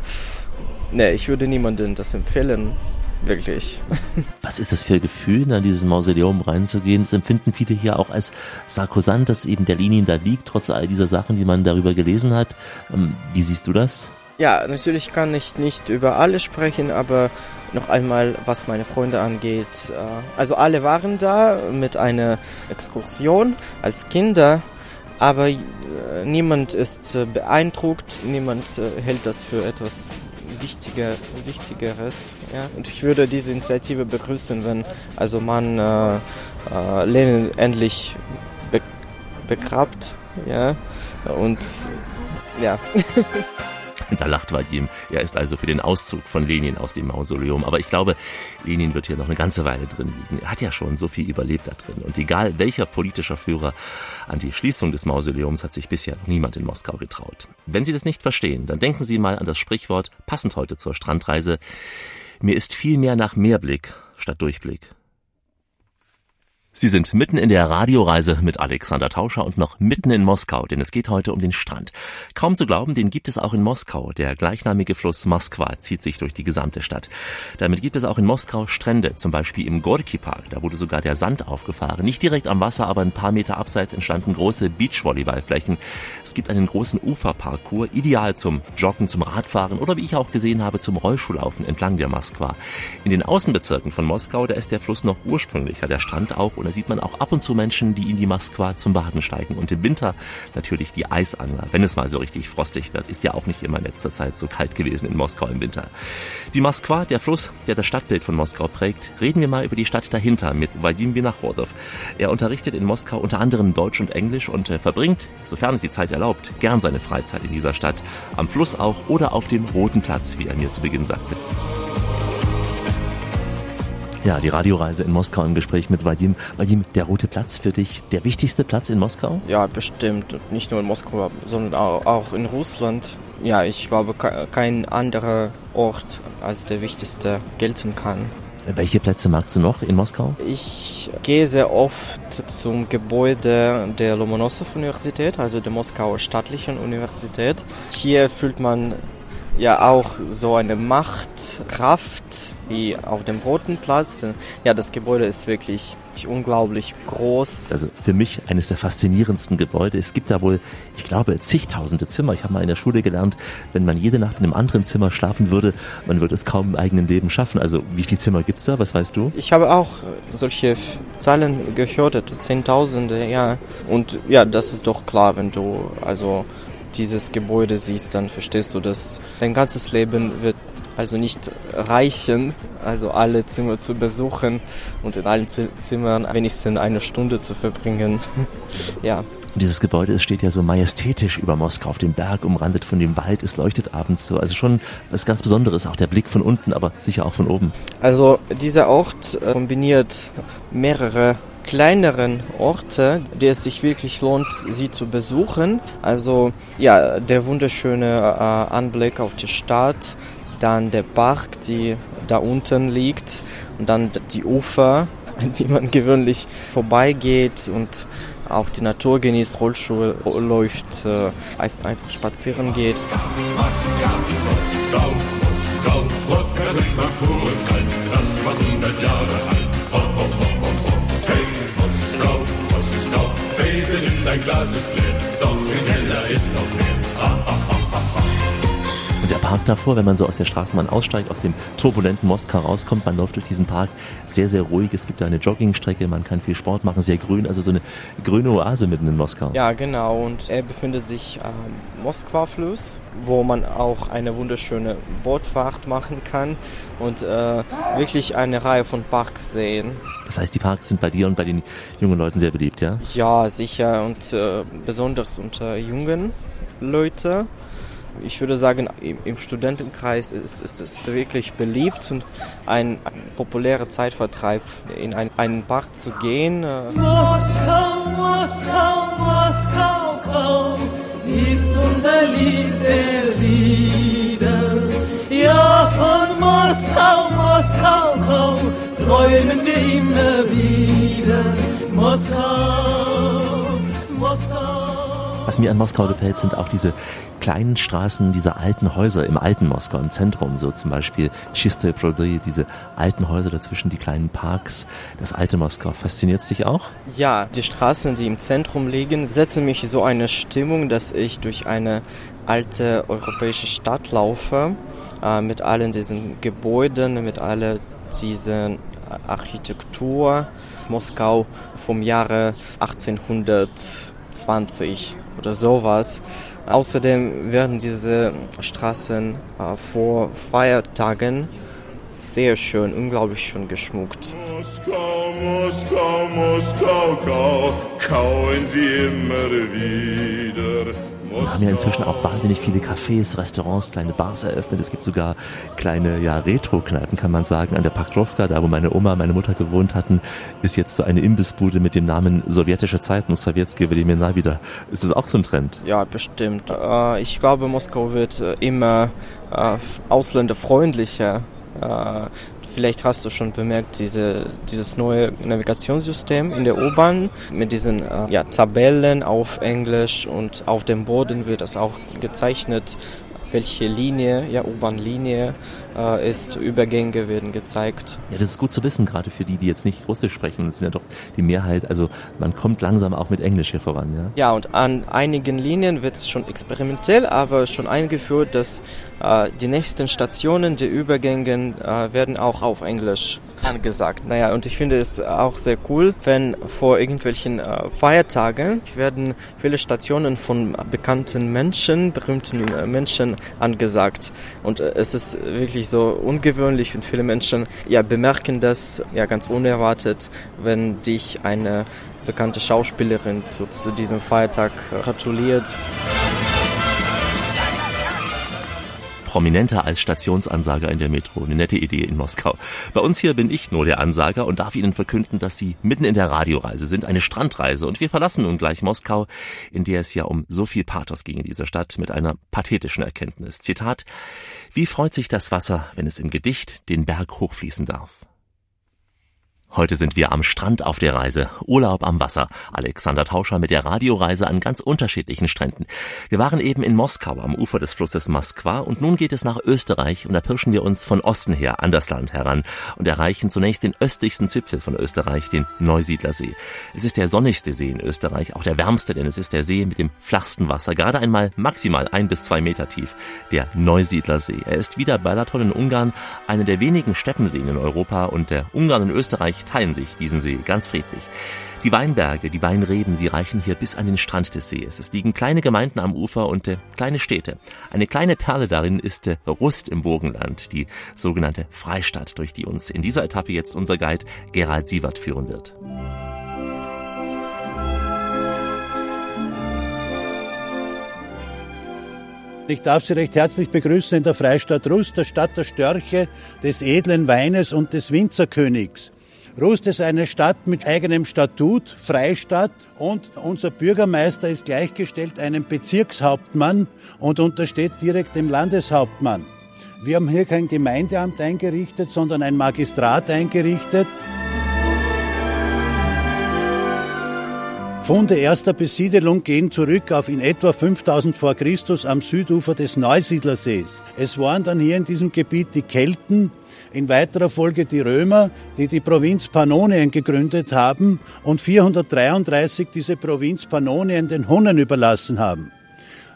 Speaker 6: Nee, ich würde niemandem das empfehlen. Wirklich. <laughs>
Speaker 1: Was ist das für ein Gefühl, in dieses Mausoleum reinzugehen? Das empfinden viele hier auch als sarkosant, dass eben der Lenin da liegt, trotz all dieser Sachen, die man darüber gelesen hat. Ähm, wie siehst du das?
Speaker 6: Ja, natürlich kann ich nicht über alle sprechen, aber noch einmal, was meine Freunde angeht. Äh, also alle waren da mit einer Exkursion als Kinder, aber äh, niemand ist äh, beeindruckt, niemand hält das für etwas Wichtiger, Wichtigeres. Ja? Und ich würde diese Initiative begrüßen, wenn also man äh, äh, Lenin endlich be begrabt. Ja? Und ja. <laughs> <laughs>
Speaker 1: Da lacht Vadim. Er ist also für den Auszug von Lenin aus dem Mausoleum. Aber ich glaube, Lenin wird hier noch eine ganze Weile drin liegen. Er hat ja schon so viel überlebt da drin. Und egal welcher politischer Führer an die Schließung des Mausoleums hat sich bisher noch niemand in Moskau getraut. Wenn Sie das nicht verstehen, dann denken Sie mal an das Sprichwort, passend heute zur Strandreise, mir ist viel mehr nach Mehrblick statt Durchblick. Sie sind mitten in der Radioreise mit Alexander Tauscher und noch mitten in Moskau, denn es geht heute um den Strand. Kaum zu glauben, den gibt es auch in Moskau. Der gleichnamige Fluss Moskwa zieht sich durch die gesamte Stadt. Damit gibt es auch in Moskau Strände, zum Beispiel im Gorki Park. Da wurde sogar der Sand aufgefahren. Nicht direkt am Wasser, aber ein paar Meter abseits entstanden große Beachvolleyballflächen. Es gibt einen großen Uferparcours, ideal zum Joggen, zum Radfahren oder wie ich auch gesehen habe, zum Rollschuhlaufen entlang der Moskwa. In den Außenbezirken von Moskau, da ist der Fluss noch ursprünglicher, der Strand auch und da sieht man auch ab und zu Menschen, die in die Moskwa zum Baden steigen. Und im Winter natürlich die Eisangler. Wenn es mal so richtig frostig wird, ist ja auch nicht immer in letzter Zeit so kalt gewesen in Moskau im Winter. Die Moskwa, der Fluss, der das Stadtbild von Moskau prägt, reden wir mal über die Stadt dahinter mit Vadim Vinachodov. Er unterrichtet in Moskau unter anderem Deutsch und Englisch und äh, verbringt, sofern es die Zeit erlaubt, gern seine Freizeit in dieser Stadt. Am Fluss auch oder auf dem Roten Platz, wie er mir zu Beginn sagte. Ja, die Radioreise in Moskau im Gespräch mit Vadim. Vadim, der Rote Platz für dich der wichtigste Platz in Moskau?
Speaker 6: Ja, bestimmt. Nicht nur in Moskau, sondern auch in Russland. Ja, ich glaube, kein anderer Ort als der wichtigste gelten kann.
Speaker 1: Welche Plätze magst du noch in Moskau?
Speaker 6: Ich gehe sehr oft zum Gebäude der Lomonossow-Universität, also der Moskauer Staatlichen Universität. Hier fühlt man ja auch so eine Macht, Kraft wie auf dem Roten Platz. Ja, das Gebäude ist wirklich unglaublich groß.
Speaker 1: Also für mich eines der faszinierendsten Gebäude. Es gibt da wohl, ich glaube, zigtausende Zimmer. Ich habe mal in der Schule gelernt, wenn man jede Nacht in einem anderen Zimmer schlafen würde, man würde es kaum im eigenen Leben schaffen. Also wie viele Zimmer gibt's da? Was weißt du?
Speaker 6: Ich habe auch solche Zahlen gehört, Zehntausende, ja. Und ja, das ist doch klar, wenn du also dieses Gebäude siehst, dann verstehst du, dass dein ganzes Leben wird also nicht reichen, also alle Zimmer zu besuchen und in allen Zimmern wenigstens eine Stunde zu verbringen. <laughs> ja.
Speaker 1: Dieses Gebäude steht ja so majestätisch über Moskau auf dem Berg, umrandet von dem Wald. Es leuchtet abends so. Also schon was ganz Besonderes, auch der Blick von unten, aber sicher auch von oben.
Speaker 6: Also dieser Ort äh, kombiniert mehrere kleineren Orte, die es sich wirklich lohnt, sie zu besuchen. Also ja, der wunderschöne äh, Anblick auf die Stadt, dann der Bach, die da unten liegt und dann die Ufer, an die man gewöhnlich vorbeigeht und auch die Natur genießt, Rollschuh läuft, äh, einfach spazieren geht. Moskau, Moskau, Moskau, das war 100 Jahre alt.
Speaker 1: dein Glas ist leer, doch im Keller ist noch mehr. Ah, ah, ah, und der Park davor, wenn man so aus der Straßenbahn aussteigt, aus dem turbulenten Moskau rauskommt, man läuft durch diesen Park sehr, sehr ruhig. Es gibt da eine Joggingstrecke, man kann viel Sport machen, sehr grün, also so eine grüne Oase mitten in Moskau.
Speaker 6: Ja, genau. Und er befindet sich am Moskwa-Fluss, wo man auch eine wunderschöne Bootfahrt machen kann und äh, wirklich eine Reihe von Parks sehen.
Speaker 1: Das heißt, die Parks sind bei dir und bei den jungen Leuten sehr beliebt, ja?
Speaker 6: Ja, sicher und äh, besonders unter jungen Leuten. Ich würde sagen, im, Studentenkreis ist, ist, es wirklich beliebt und ein, ein populärer Zeitvertreib, in ein, einen Park zu gehen.
Speaker 7: Moskau, Moskau, Moskau, komm, ist unser Lied der Lieder. Ja, von Moskau, Moskau, komm, träumen wir immer wieder. Moskau.
Speaker 1: Was mir an Moskau gefällt, sind auch diese kleinen Straßen, diese alten Häuser im alten Moskau, im Zentrum, so zum Beispiel Chiste Prody, diese alten Häuser dazwischen, die kleinen Parks, das alte Moskau. Fasziniert dich auch?
Speaker 6: Ja, die Straßen, die im Zentrum liegen, setzen mich so eine Stimmung, dass ich durch eine alte europäische Stadt laufe, äh, mit allen diesen Gebäuden, mit all diesen Architektur. Moskau vom Jahre 1820 oder sowas. Außerdem werden diese Straßen äh, vor Feiertagen sehr schön, unglaublich schön geschmuckt.
Speaker 5: Moskau, Moskau, Moskau, kau, kauen sie immer wieder.
Speaker 1: Wir haben ja inzwischen auch wahnsinnig viele Cafés, Restaurants, kleine Bars eröffnet. Es gibt sogar kleine ja, Retro-Kneipen, kann man sagen. An der Pakrovka, da wo meine Oma, meine Mutter gewohnt hatten, ist jetzt so eine Imbissbude mit dem Namen Sowjetische Zeiten, Sowjetski Vladimir wieder. Ist das auch so ein Trend?
Speaker 6: Ja, bestimmt. Äh, ich glaube, Moskau wird äh, immer äh, ausländerfreundlicher. Vielleicht hast du schon bemerkt, diese, dieses neue Navigationssystem in der U-Bahn mit diesen äh, ja, Tabellen auf Englisch und auf dem Boden wird das auch gezeichnet, welche Linie, ja, U-Bahn-Linie äh, ist, Übergänge werden gezeigt.
Speaker 1: Ja, das ist gut zu wissen, gerade für die, die jetzt nicht Russisch sprechen. Das sind ja doch die Mehrheit. Also man kommt langsam auch mit Englisch hier voran. Ja,
Speaker 6: ja und an einigen Linien wird es schon experimentell, aber schon eingeführt, dass äh, die nächsten Stationen der Übergänge äh, werden auch auf Englisch angesagt. Naja, und ich finde es auch sehr cool, wenn vor irgendwelchen äh, Feiertagen werden viele Stationen von bekannten Menschen, berühmten äh, Menschen angesagt. Und äh, es ist wirklich so ungewöhnlich und viele Menschen ja bemerken das ja ganz unerwartet, wenn dich eine bekannte Schauspielerin zu, zu diesem Feiertag gratuliert.
Speaker 1: prominenter als Stationsansager in der Metro. Eine nette Idee in Moskau. Bei uns hier bin ich nur der Ansager und darf Ihnen verkünden, dass Sie mitten in der Radioreise sind, eine Strandreise. Und wir verlassen nun gleich Moskau, in der es ja um so viel Pathos ging in dieser Stadt, mit einer pathetischen Erkenntnis. Zitat, wie freut sich das Wasser, wenn es im Gedicht den Berg hochfließen darf? Heute sind wir am Strand auf der Reise. Urlaub am Wasser. Alexander Tauscher mit der Radioreise an ganz unterschiedlichen Stränden. Wir waren eben in Moskau am Ufer des Flusses Moskwa und nun geht es nach Österreich und da pirschen wir uns von Osten her an das Land heran und erreichen zunächst den östlichsten Zipfel von Österreich, den Neusiedlersee. Es ist der sonnigste See in Österreich, auch der wärmste, denn es ist der See mit dem flachsten Wasser, gerade einmal maximal ein bis zwei Meter tief. Der Neusiedlersee. Er ist wieder Balaton in Ungarn, eine der wenigen Steppenseen in Europa und der Ungarn in Österreich teilen sich diesen See ganz friedlich. Die Weinberge, die Weinreben, sie reichen hier bis an den Strand des Sees. Es liegen kleine Gemeinden am Ufer und äh, kleine Städte. Eine kleine Perle darin ist äh, Rust im Burgenland, die sogenannte Freistadt, durch die uns in dieser Etappe jetzt unser Guide Gerald Sievert führen wird.
Speaker 8: Ich darf Sie recht herzlich begrüßen in der Freistadt Rust, der Stadt der Störche, des edlen Weines und des Winzerkönigs. Rust ist eine Stadt mit eigenem Statut, Freistadt, und unser Bürgermeister ist gleichgestellt einem Bezirkshauptmann und untersteht direkt dem Landeshauptmann. Wir haben hier kein Gemeindeamt eingerichtet, sondern ein Magistrat eingerichtet. Funde erster Besiedelung gehen zurück auf in etwa 5000 vor Christus am Südufer des Neusiedlersees. Es waren dann hier in diesem Gebiet die Kelten, in weiterer Folge die Römer, die die Provinz Pannonien gegründet haben und 433 diese Provinz Pannonien den Hunnen überlassen haben.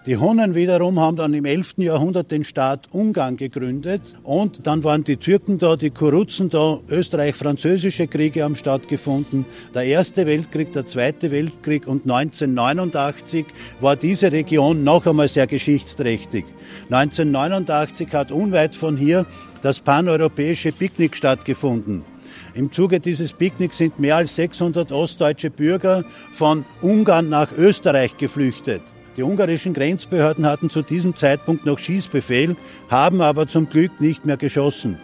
Speaker 8: Die Hunnen wiederum haben dann im 11. Jahrhundert den Staat Ungarn gegründet und dann waren die Türken da, die Kuruzen da, österreich-französische Kriege haben stattgefunden, der Erste Weltkrieg, der Zweite Weltkrieg und 1989 war diese Region noch einmal sehr geschichtsträchtig. 1989 hat unweit von hier das paneuropäische Picknick stattgefunden. Im Zuge dieses Picknicks sind mehr als 600 ostdeutsche Bürger von Ungarn nach Österreich geflüchtet. Die ungarischen Grenzbehörden hatten zu diesem Zeitpunkt noch Schießbefehl, haben aber zum Glück nicht mehr geschossen.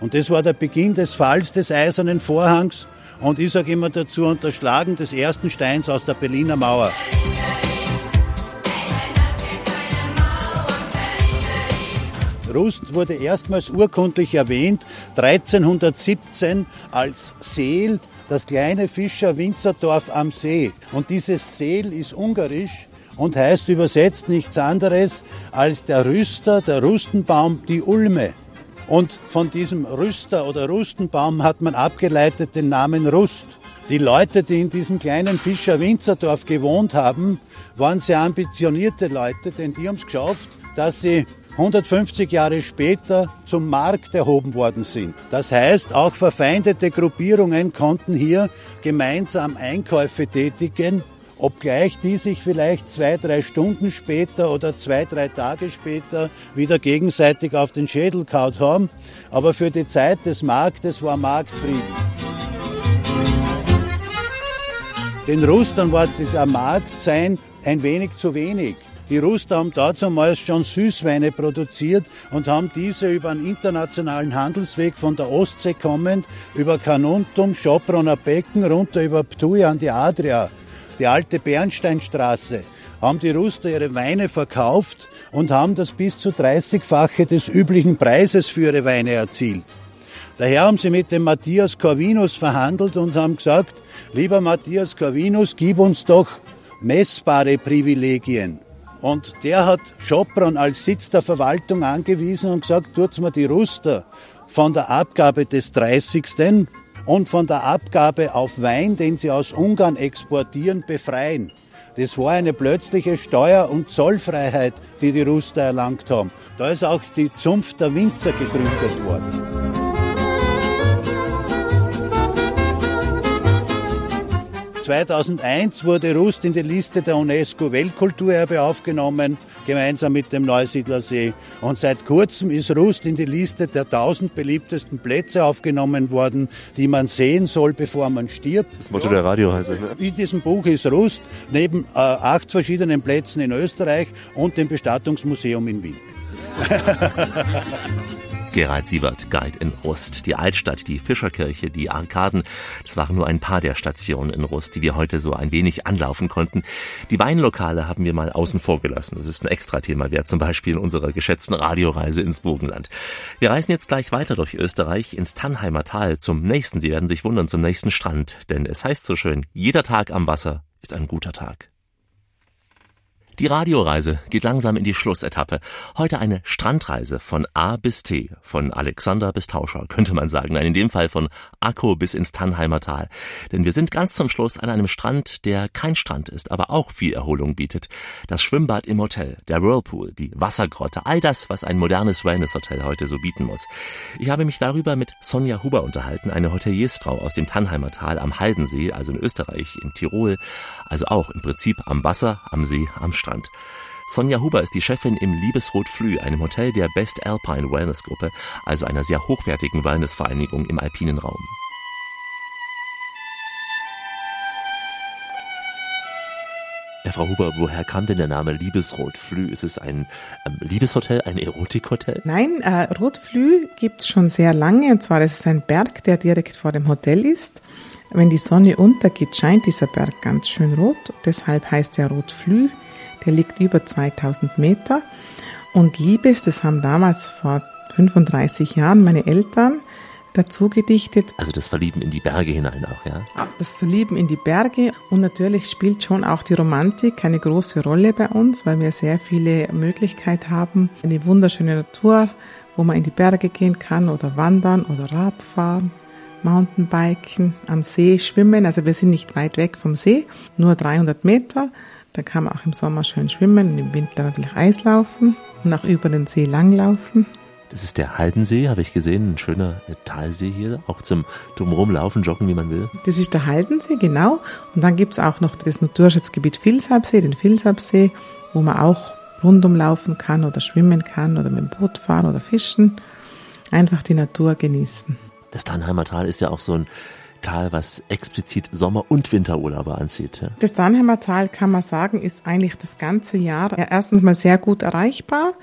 Speaker 8: Und das war der Beginn des Falls des Eisernen Vorhangs und ich sage immer dazu unterschlagen des ersten Steins aus der Berliner Mauer. Rust wurde erstmals urkundlich erwähnt 1317 als Seel, das kleine Fischer Winzerdorf am See. Und dieses Seel ist ungarisch und heißt übersetzt nichts anderes als der Rüster, der Rustenbaum, die Ulme. Und von diesem Rüster oder Rustenbaum hat man abgeleitet den Namen Rust. Die Leute, die in diesem kleinen Fischer Winzerdorf gewohnt haben, waren sehr ambitionierte Leute, denn die haben es geschafft, dass sie 150 Jahre später zum Markt erhoben worden sind. Das heißt, auch verfeindete Gruppierungen konnten hier gemeinsam Einkäufe tätigen, obgleich die sich vielleicht zwei, drei Stunden später oder zwei, drei Tage später wieder gegenseitig auf den Schädel kaut haben. Aber für die Zeit des Marktes war Marktfrieden. Den Rustern war dieser Marktsein ein wenig zu wenig. Die Ruster haben damals schon Süßweine produziert und haben diese über einen internationalen Handelsweg von der Ostsee kommend über Kanuntum, Schopronner Becken runter über Ptui an die Adria, die alte Bernsteinstraße, haben die Ruster ihre Weine verkauft und haben das bis zu 30-fache des üblichen Preises für ihre Weine erzielt. Daher haben sie mit dem Matthias Corvinus verhandelt und haben gesagt, lieber Matthias Corvinus, gib uns doch messbare Privilegien. Und der hat Schopron als Sitz der Verwaltung angewiesen und gesagt, tut's mir die Ruster von der Abgabe des 30. und von der Abgabe auf Wein, den sie aus Ungarn exportieren, befreien. Das war eine plötzliche Steuer- und Zollfreiheit, die die Ruster erlangt haben. Da ist auch die Zunft der Winzer gegründet worden. 2001 wurde Rust in die Liste der UNESCO Weltkulturerbe aufgenommen, gemeinsam mit dem Neusiedlersee. Und seit kurzem ist Rust in die Liste der 1000 beliebtesten Plätze aufgenommen worden, die man sehen soll, bevor man stirbt.
Speaker 1: Das Motto der Radioreise. Ne?
Speaker 8: In diesem Buch ist Rust neben äh, acht verschiedenen Plätzen in Österreich und dem Bestattungsmuseum in Wien. <laughs>
Speaker 1: Gerald Siebert, Guide in Rust. Die Altstadt, die Fischerkirche, die Arkaden, das waren nur ein paar der Stationen in Rust, die wir heute so ein wenig anlaufen konnten. Die Weinlokale haben wir mal außen vor gelassen. Das ist ein Extra-Thema wert, zum Beispiel in unserer geschätzten Radioreise ins Burgenland. Wir reisen jetzt gleich weiter durch Österreich ins Tannheimer Tal zum nächsten, Sie werden sich wundern, zum nächsten Strand. Denn es heißt so schön, jeder Tag am Wasser ist ein guter Tag. Die Radioreise geht langsam in die Schlussetappe. Heute eine Strandreise von A bis T, von Alexander bis Tauscher, könnte man sagen. Nein, in dem Fall von Akko bis ins Tannheimer Tal. Denn wir sind ganz zum Schluss an einem Strand, der kein Strand ist, aber auch viel Erholung bietet. Das Schwimmbad im Hotel, der Whirlpool, die Wassergrotte, all das, was ein modernes Wellnesshotel heute so bieten muss. Ich habe mich darüber mit Sonja Huber unterhalten, eine Hoteliersfrau aus dem Tannheimer Tal am Haldensee, also in Österreich, in Tirol, also auch im Prinzip am Wasser, am See, am Strand. Strand. Sonja Huber ist die Chefin im Liebesrot Flü, einem Hotel der Best Alpine Wellness Gruppe, also einer sehr hochwertigen Wellnessvereinigung im alpinen Raum. Ja, Frau Huber, woher kam denn der Name Liebesrot Flü? Ist es ein ähm, Liebeshotel, ein Erotikhotel?
Speaker 9: Nein, äh, Rotflü gibt's schon sehr lange. Und zwar ist es ein Berg, der direkt vor dem Hotel ist. Wenn die Sonne untergeht, scheint dieser Berg ganz schön rot. Deshalb heißt er Rotflü. Der liegt über 2000 Meter. Und Liebes, das haben damals vor 35 Jahren meine Eltern dazu gedichtet.
Speaker 1: Also das Verlieben in die Berge hinein auch, ja?
Speaker 9: Das Verlieben in die Berge und natürlich spielt schon auch die Romantik eine große Rolle bei uns, weil wir sehr viele Möglichkeiten haben. Eine wunderschöne Natur, wo man in die Berge gehen kann oder wandern oder Radfahren. Mountainbiken, am See schwimmen. Also wir sind nicht weit weg vom See, nur 300 Meter. Da kann man auch im Sommer schön schwimmen und im Winter natürlich Eislaufen und auch über den See langlaufen.
Speaker 1: Das ist der Haldensee, habe ich gesehen, ein schöner Talsee hier, auch zum drumherum laufen, joggen, wie man will.
Speaker 9: Das ist der Haldensee, genau. Und dann gibt's auch noch das Naturschutzgebiet Vilsabsee, den Vilsabsee, wo man auch rundum laufen kann oder schwimmen kann oder mit dem Boot fahren oder fischen. Einfach die Natur genießen.
Speaker 1: Das Tannheimer Tal ist ja auch so ein Tal, was explizit Sommer- und Winterurlauber anzieht. Ja?
Speaker 9: Das Dannheimer Tal, kann man sagen, ist eigentlich das ganze Jahr erstens mal sehr gut erreichbar.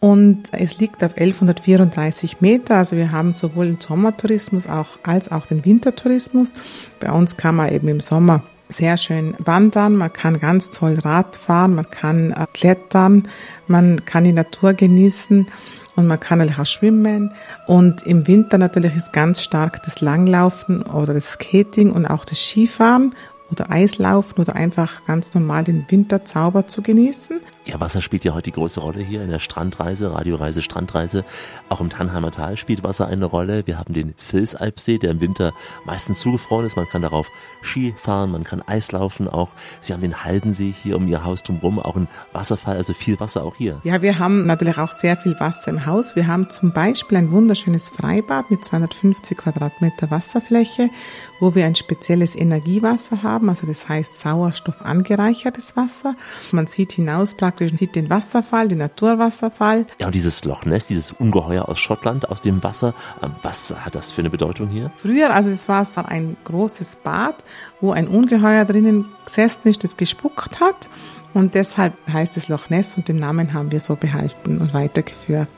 Speaker 9: Und es liegt auf 1134 Meter. Also wir haben sowohl den Sommertourismus auch, als auch den Wintertourismus. Bei uns kann man eben im Sommer sehr schön wandern, man kann ganz toll Rad fahren, man kann äh, klettern, man kann die Natur genießen und man kann natürlich auch schwimmen. Und im Winter natürlich ist ganz stark das Langlaufen oder das Skating und auch das Skifahren oder Eislaufen oder einfach ganz normal den Winterzauber zu genießen.
Speaker 1: Ja, Wasser spielt ja heute die große Rolle hier in der Strandreise, Radioreise, Strandreise. Auch im Tannheimer Tal spielt Wasser eine Rolle. Wir haben den Vilsalpsee, der im Winter meistens zugefroren ist. Man kann darauf Ski fahren, man kann Eislaufen auch. Sie haben den Haldensee hier um Ihr Haus drumherum, auch ein Wasserfall, also viel Wasser auch hier.
Speaker 9: Ja, wir haben natürlich auch sehr viel Wasser im Haus. Wir haben zum Beispiel ein wunderschönes Freibad mit 250 Quadratmeter Wasserfläche, wo wir ein spezielles Energiewasser haben, also das heißt Sauerstoff angereichertes Wasser. Man sieht hinaus praktisch, sieht den Wasserfall, den Naturwasserfall.
Speaker 1: Ja, und dieses Loch Ness, dieses Ungeheuer aus Schottland, aus dem Wasser, ähm, was hat das für eine Bedeutung hier?
Speaker 9: Früher, also es war so ein großes Bad, wo ein Ungeheuer drinnen gesessen ist, das gespuckt hat. Und deshalb heißt es Loch Ness und den Namen haben wir so behalten und weitergeführt.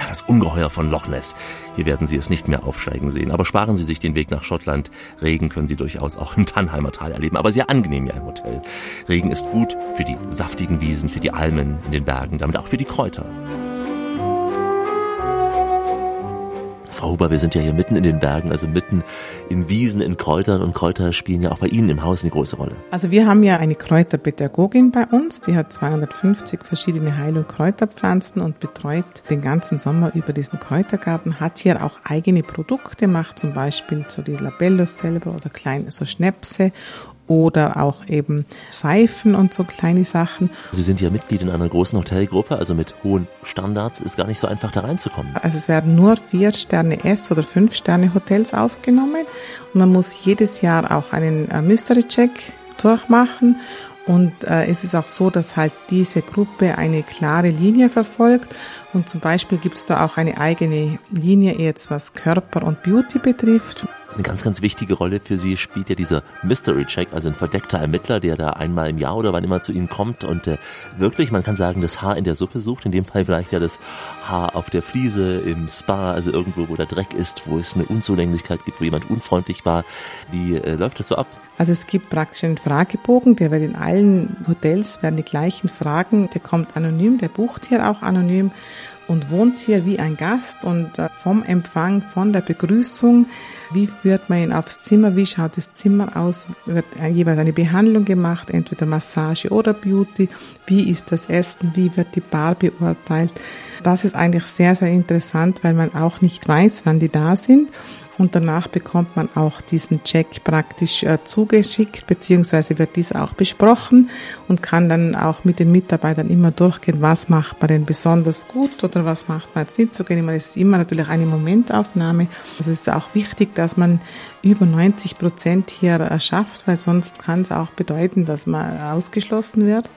Speaker 1: Ja, das Ungeheuer von Loch Ness. Hier werden Sie es nicht mehr aufsteigen sehen. Aber sparen Sie sich den Weg nach Schottland. Regen können Sie durchaus auch im Tannheimer Tal erleben. Aber sehr angenehm ja im Hotel. Regen ist gut für die saftigen Wiesen, für die Almen in den Bergen, damit auch für die Kräuter. Frau Huber, wir sind ja hier mitten in den Bergen, also mitten in Wiesen, in Kräutern und Kräuter spielen ja auch bei Ihnen im Haus eine große Rolle.
Speaker 9: Also wir haben ja eine Kräuterpädagogin bei uns, die hat 250 verschiedene Heil- und Kräuterpflanzen und betreut den ganzen Sommer über diesen Kräutergarten, hat hier auch eigene Produkte, macht zum Beispiel so die Labellos selber oder kleine so Schnäpse oder auch eben Seifen und so kleine Sachen.
Speaker 1: Sie sind ja Mitglied in einer großen Hotelgruppe, also mit hohen Standards ist gar nicht so einfach da reinzukommen.
Speaker 9: Also es werden nur vier Sterne S oder fünf Sterne Hotels aufgenommen und man muss jedes Jahr auch einen äh, Mystery Check durchmachen und äh, es ist auch so, dass halt diese Gruppe eine klare Linie verfolgt. Und zum Beispiel gibt es da auch eine eigene Linie jetzt, was Körper und Beauty betrifft.
Speaker 1: Eine ganz, ganz wichtige Rolle für Sie spielt ja dieser Mystery Check, also ein verdeckter Ermittler, der da einmal im Jahr oder wann immer zu Ihnen kommt und äh, wirklich, man kann sagen, das Haar in der Suppe sucht. In dem Fall vielleicht ja das Haar auf der Fliese, im Spa, also irgendwo, wo der Dreck ist, wo es eine Unzulänglichkeit gibt, wo jemand unfreundlich war. Wie äh, läuft das so ab?
Speaker 9: Also es gibt praktisch einen Fragebogen, der wird in allen Hotels werden die gleichen Fragen. Der kommt anonym, der bucht hier auch anonym und wohnt hier wie ein Gast und äh, vom Empfang, von der Begrüßung wie führt man ihn aufs Zimmer? Wie schaut das Zimmer aus? Wird jeweils eine Behandlung gemacht, entweder Massage oder Beauty? Wie ist das Essen? Wie wird die Bar beurteilt? Das ist eigentlich sehr, sehr interessant, weil man auch nicht weiß, wann die da sind und danach bekommt man auch diesen Check praktisch äh, zugeschickt, beziehungsweise wird dieser auch besprochen und kann dann auch mit den Mitarbeitern immer durchgehen, was macht man denn besonders gut oder was macht man jetzt nicht so gerne. Es ist immer natürlich eine Momentaufnahme. Es ist auch wichtig, dass man über 90 Prozent hier erschafft, weil sonst kann es auch bedeuten, dass man ausgeschlossen wird.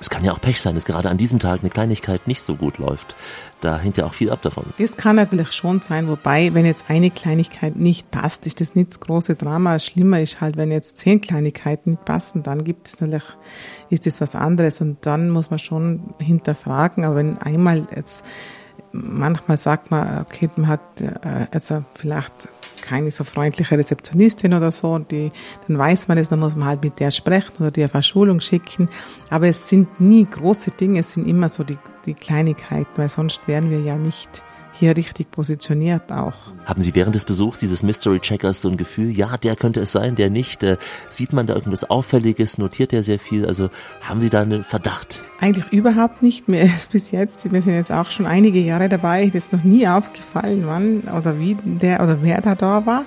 Speaker 1: Es kann ja auch Pech sein, dass gerade an diesem Tag eine Kleinigkeit nicht so gut läuft. Da hängt ja auch viel ab davon.
Speaker 9: Das kann natürlich schon sein, wobei, wenn jetzt eine Kleinigkeit nicht passt, ist das nicht das große Drama. Schlimmer ist halt, wenn jetzt zehn Kleinigkeiten nicht passen, dann gibt es natürlich, ist das was anderes und dann muss man schon hinterfragen. Aber wenn einmal jetzt, manchmal sagt man, okay, man hat äh, also vielleicht keine so freundliche Rezeptionistin oder so die, dann weiß man es, dann muss man halt mit der sprechen oder die auf eine Schulung schicken. Aber es sind nie große Dinge, es sind immer so die, die Kleinigkeiten, weil sonst wären wir ja nicht hier richtig positioniert auch.
Speaker 1: Haben Sie während des Besuchs dieses Mystery Checkers so ein Gefühl, ja, der könnte es sein, der nicht? Äh, sieht man da irgendwas Auffälliges? Notiert er sehr viel? Also haben Sie da einen Verdacht?
Speaker 9: Eigentlich überhaupt nicht. Ist <laughs> bis jetzt, wir sind jetzt auch schon einige Jahre dabei, das ist noch nie aufgefallen, wann oder wie der oder wer da da war.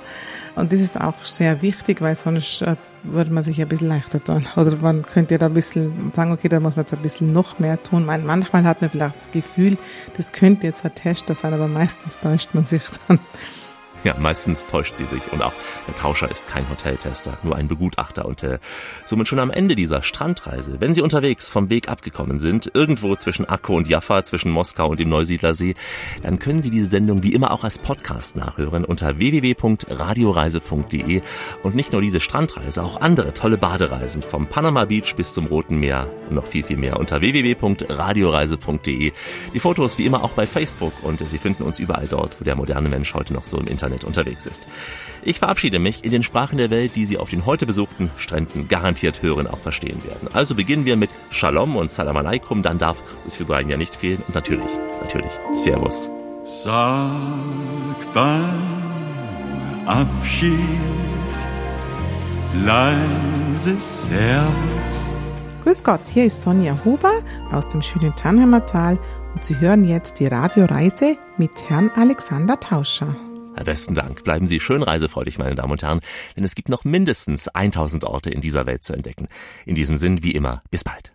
Speaker 9: Und das ist auch sehr wichtig, weil sonst äh, würde man sich ein bisschen leichter tun. Oder man könnte da ein bisschen sagen, okay, da muss man jetzt ein bisschen noch mehr tun. Manchmal hat man vielleicht das Gefühl, das könnte jetzt ein Tester sein, aber meistens täuscht man sich dann.
Speaker 1: Ja, meistens täuscht sie sich. Und auch der Tauscher ist kein Hoteltester, nur ein Begutachter. Und äh, somit schon am Ende dieser Strandreise, wenn Sie unterwegs vom Weg abgekommen sind, irgendwo zwischen Akko und Jaffa, zwischen Moskau und dem Neusiedlersee, dann können Sie diese Sendung wie immer auch als Podcast nachhören unter www.radioreise.de und nicht nur diese Strandreise, auch andere tolle Badereisen vom Panama Beach bis zum Roten Meer und noch viel, viel mehr unter www.radioreise.de. Die Fotos wie immer auch bei Facebook. Und Sie finden uns überall dort, wo der moderne Mensch heute noch so im Internet Internet unterwegs ist. Ich verabschiede mich in den Sprachen der Welt, die Sie auf den heute besuchten Stränden garantiert hören, auch verstehen werden. Also beginnen wir mit Shalom und Salam Alaikum, dann darf es für beiden ja nicht fehlen und natürlich, natürlich Servus.
Speaker 5: Sag beim Abschied leise Servus.
Speaker 9: Grüß Gott, hier ist Sonja Huber aus dem schönen Tannheimer Tal und Sie hören jetzt die Radioreise mit Herrn Alexander Tauscher.
Speaker 1: Besten Dank. Bleiben Sie schön reisefreudig, meine Damen und Herren, denn es gibt noch mindestens 1000 Orte in dieser Welt zu entdecken. In diesem Sinn, wie immer, bis bald.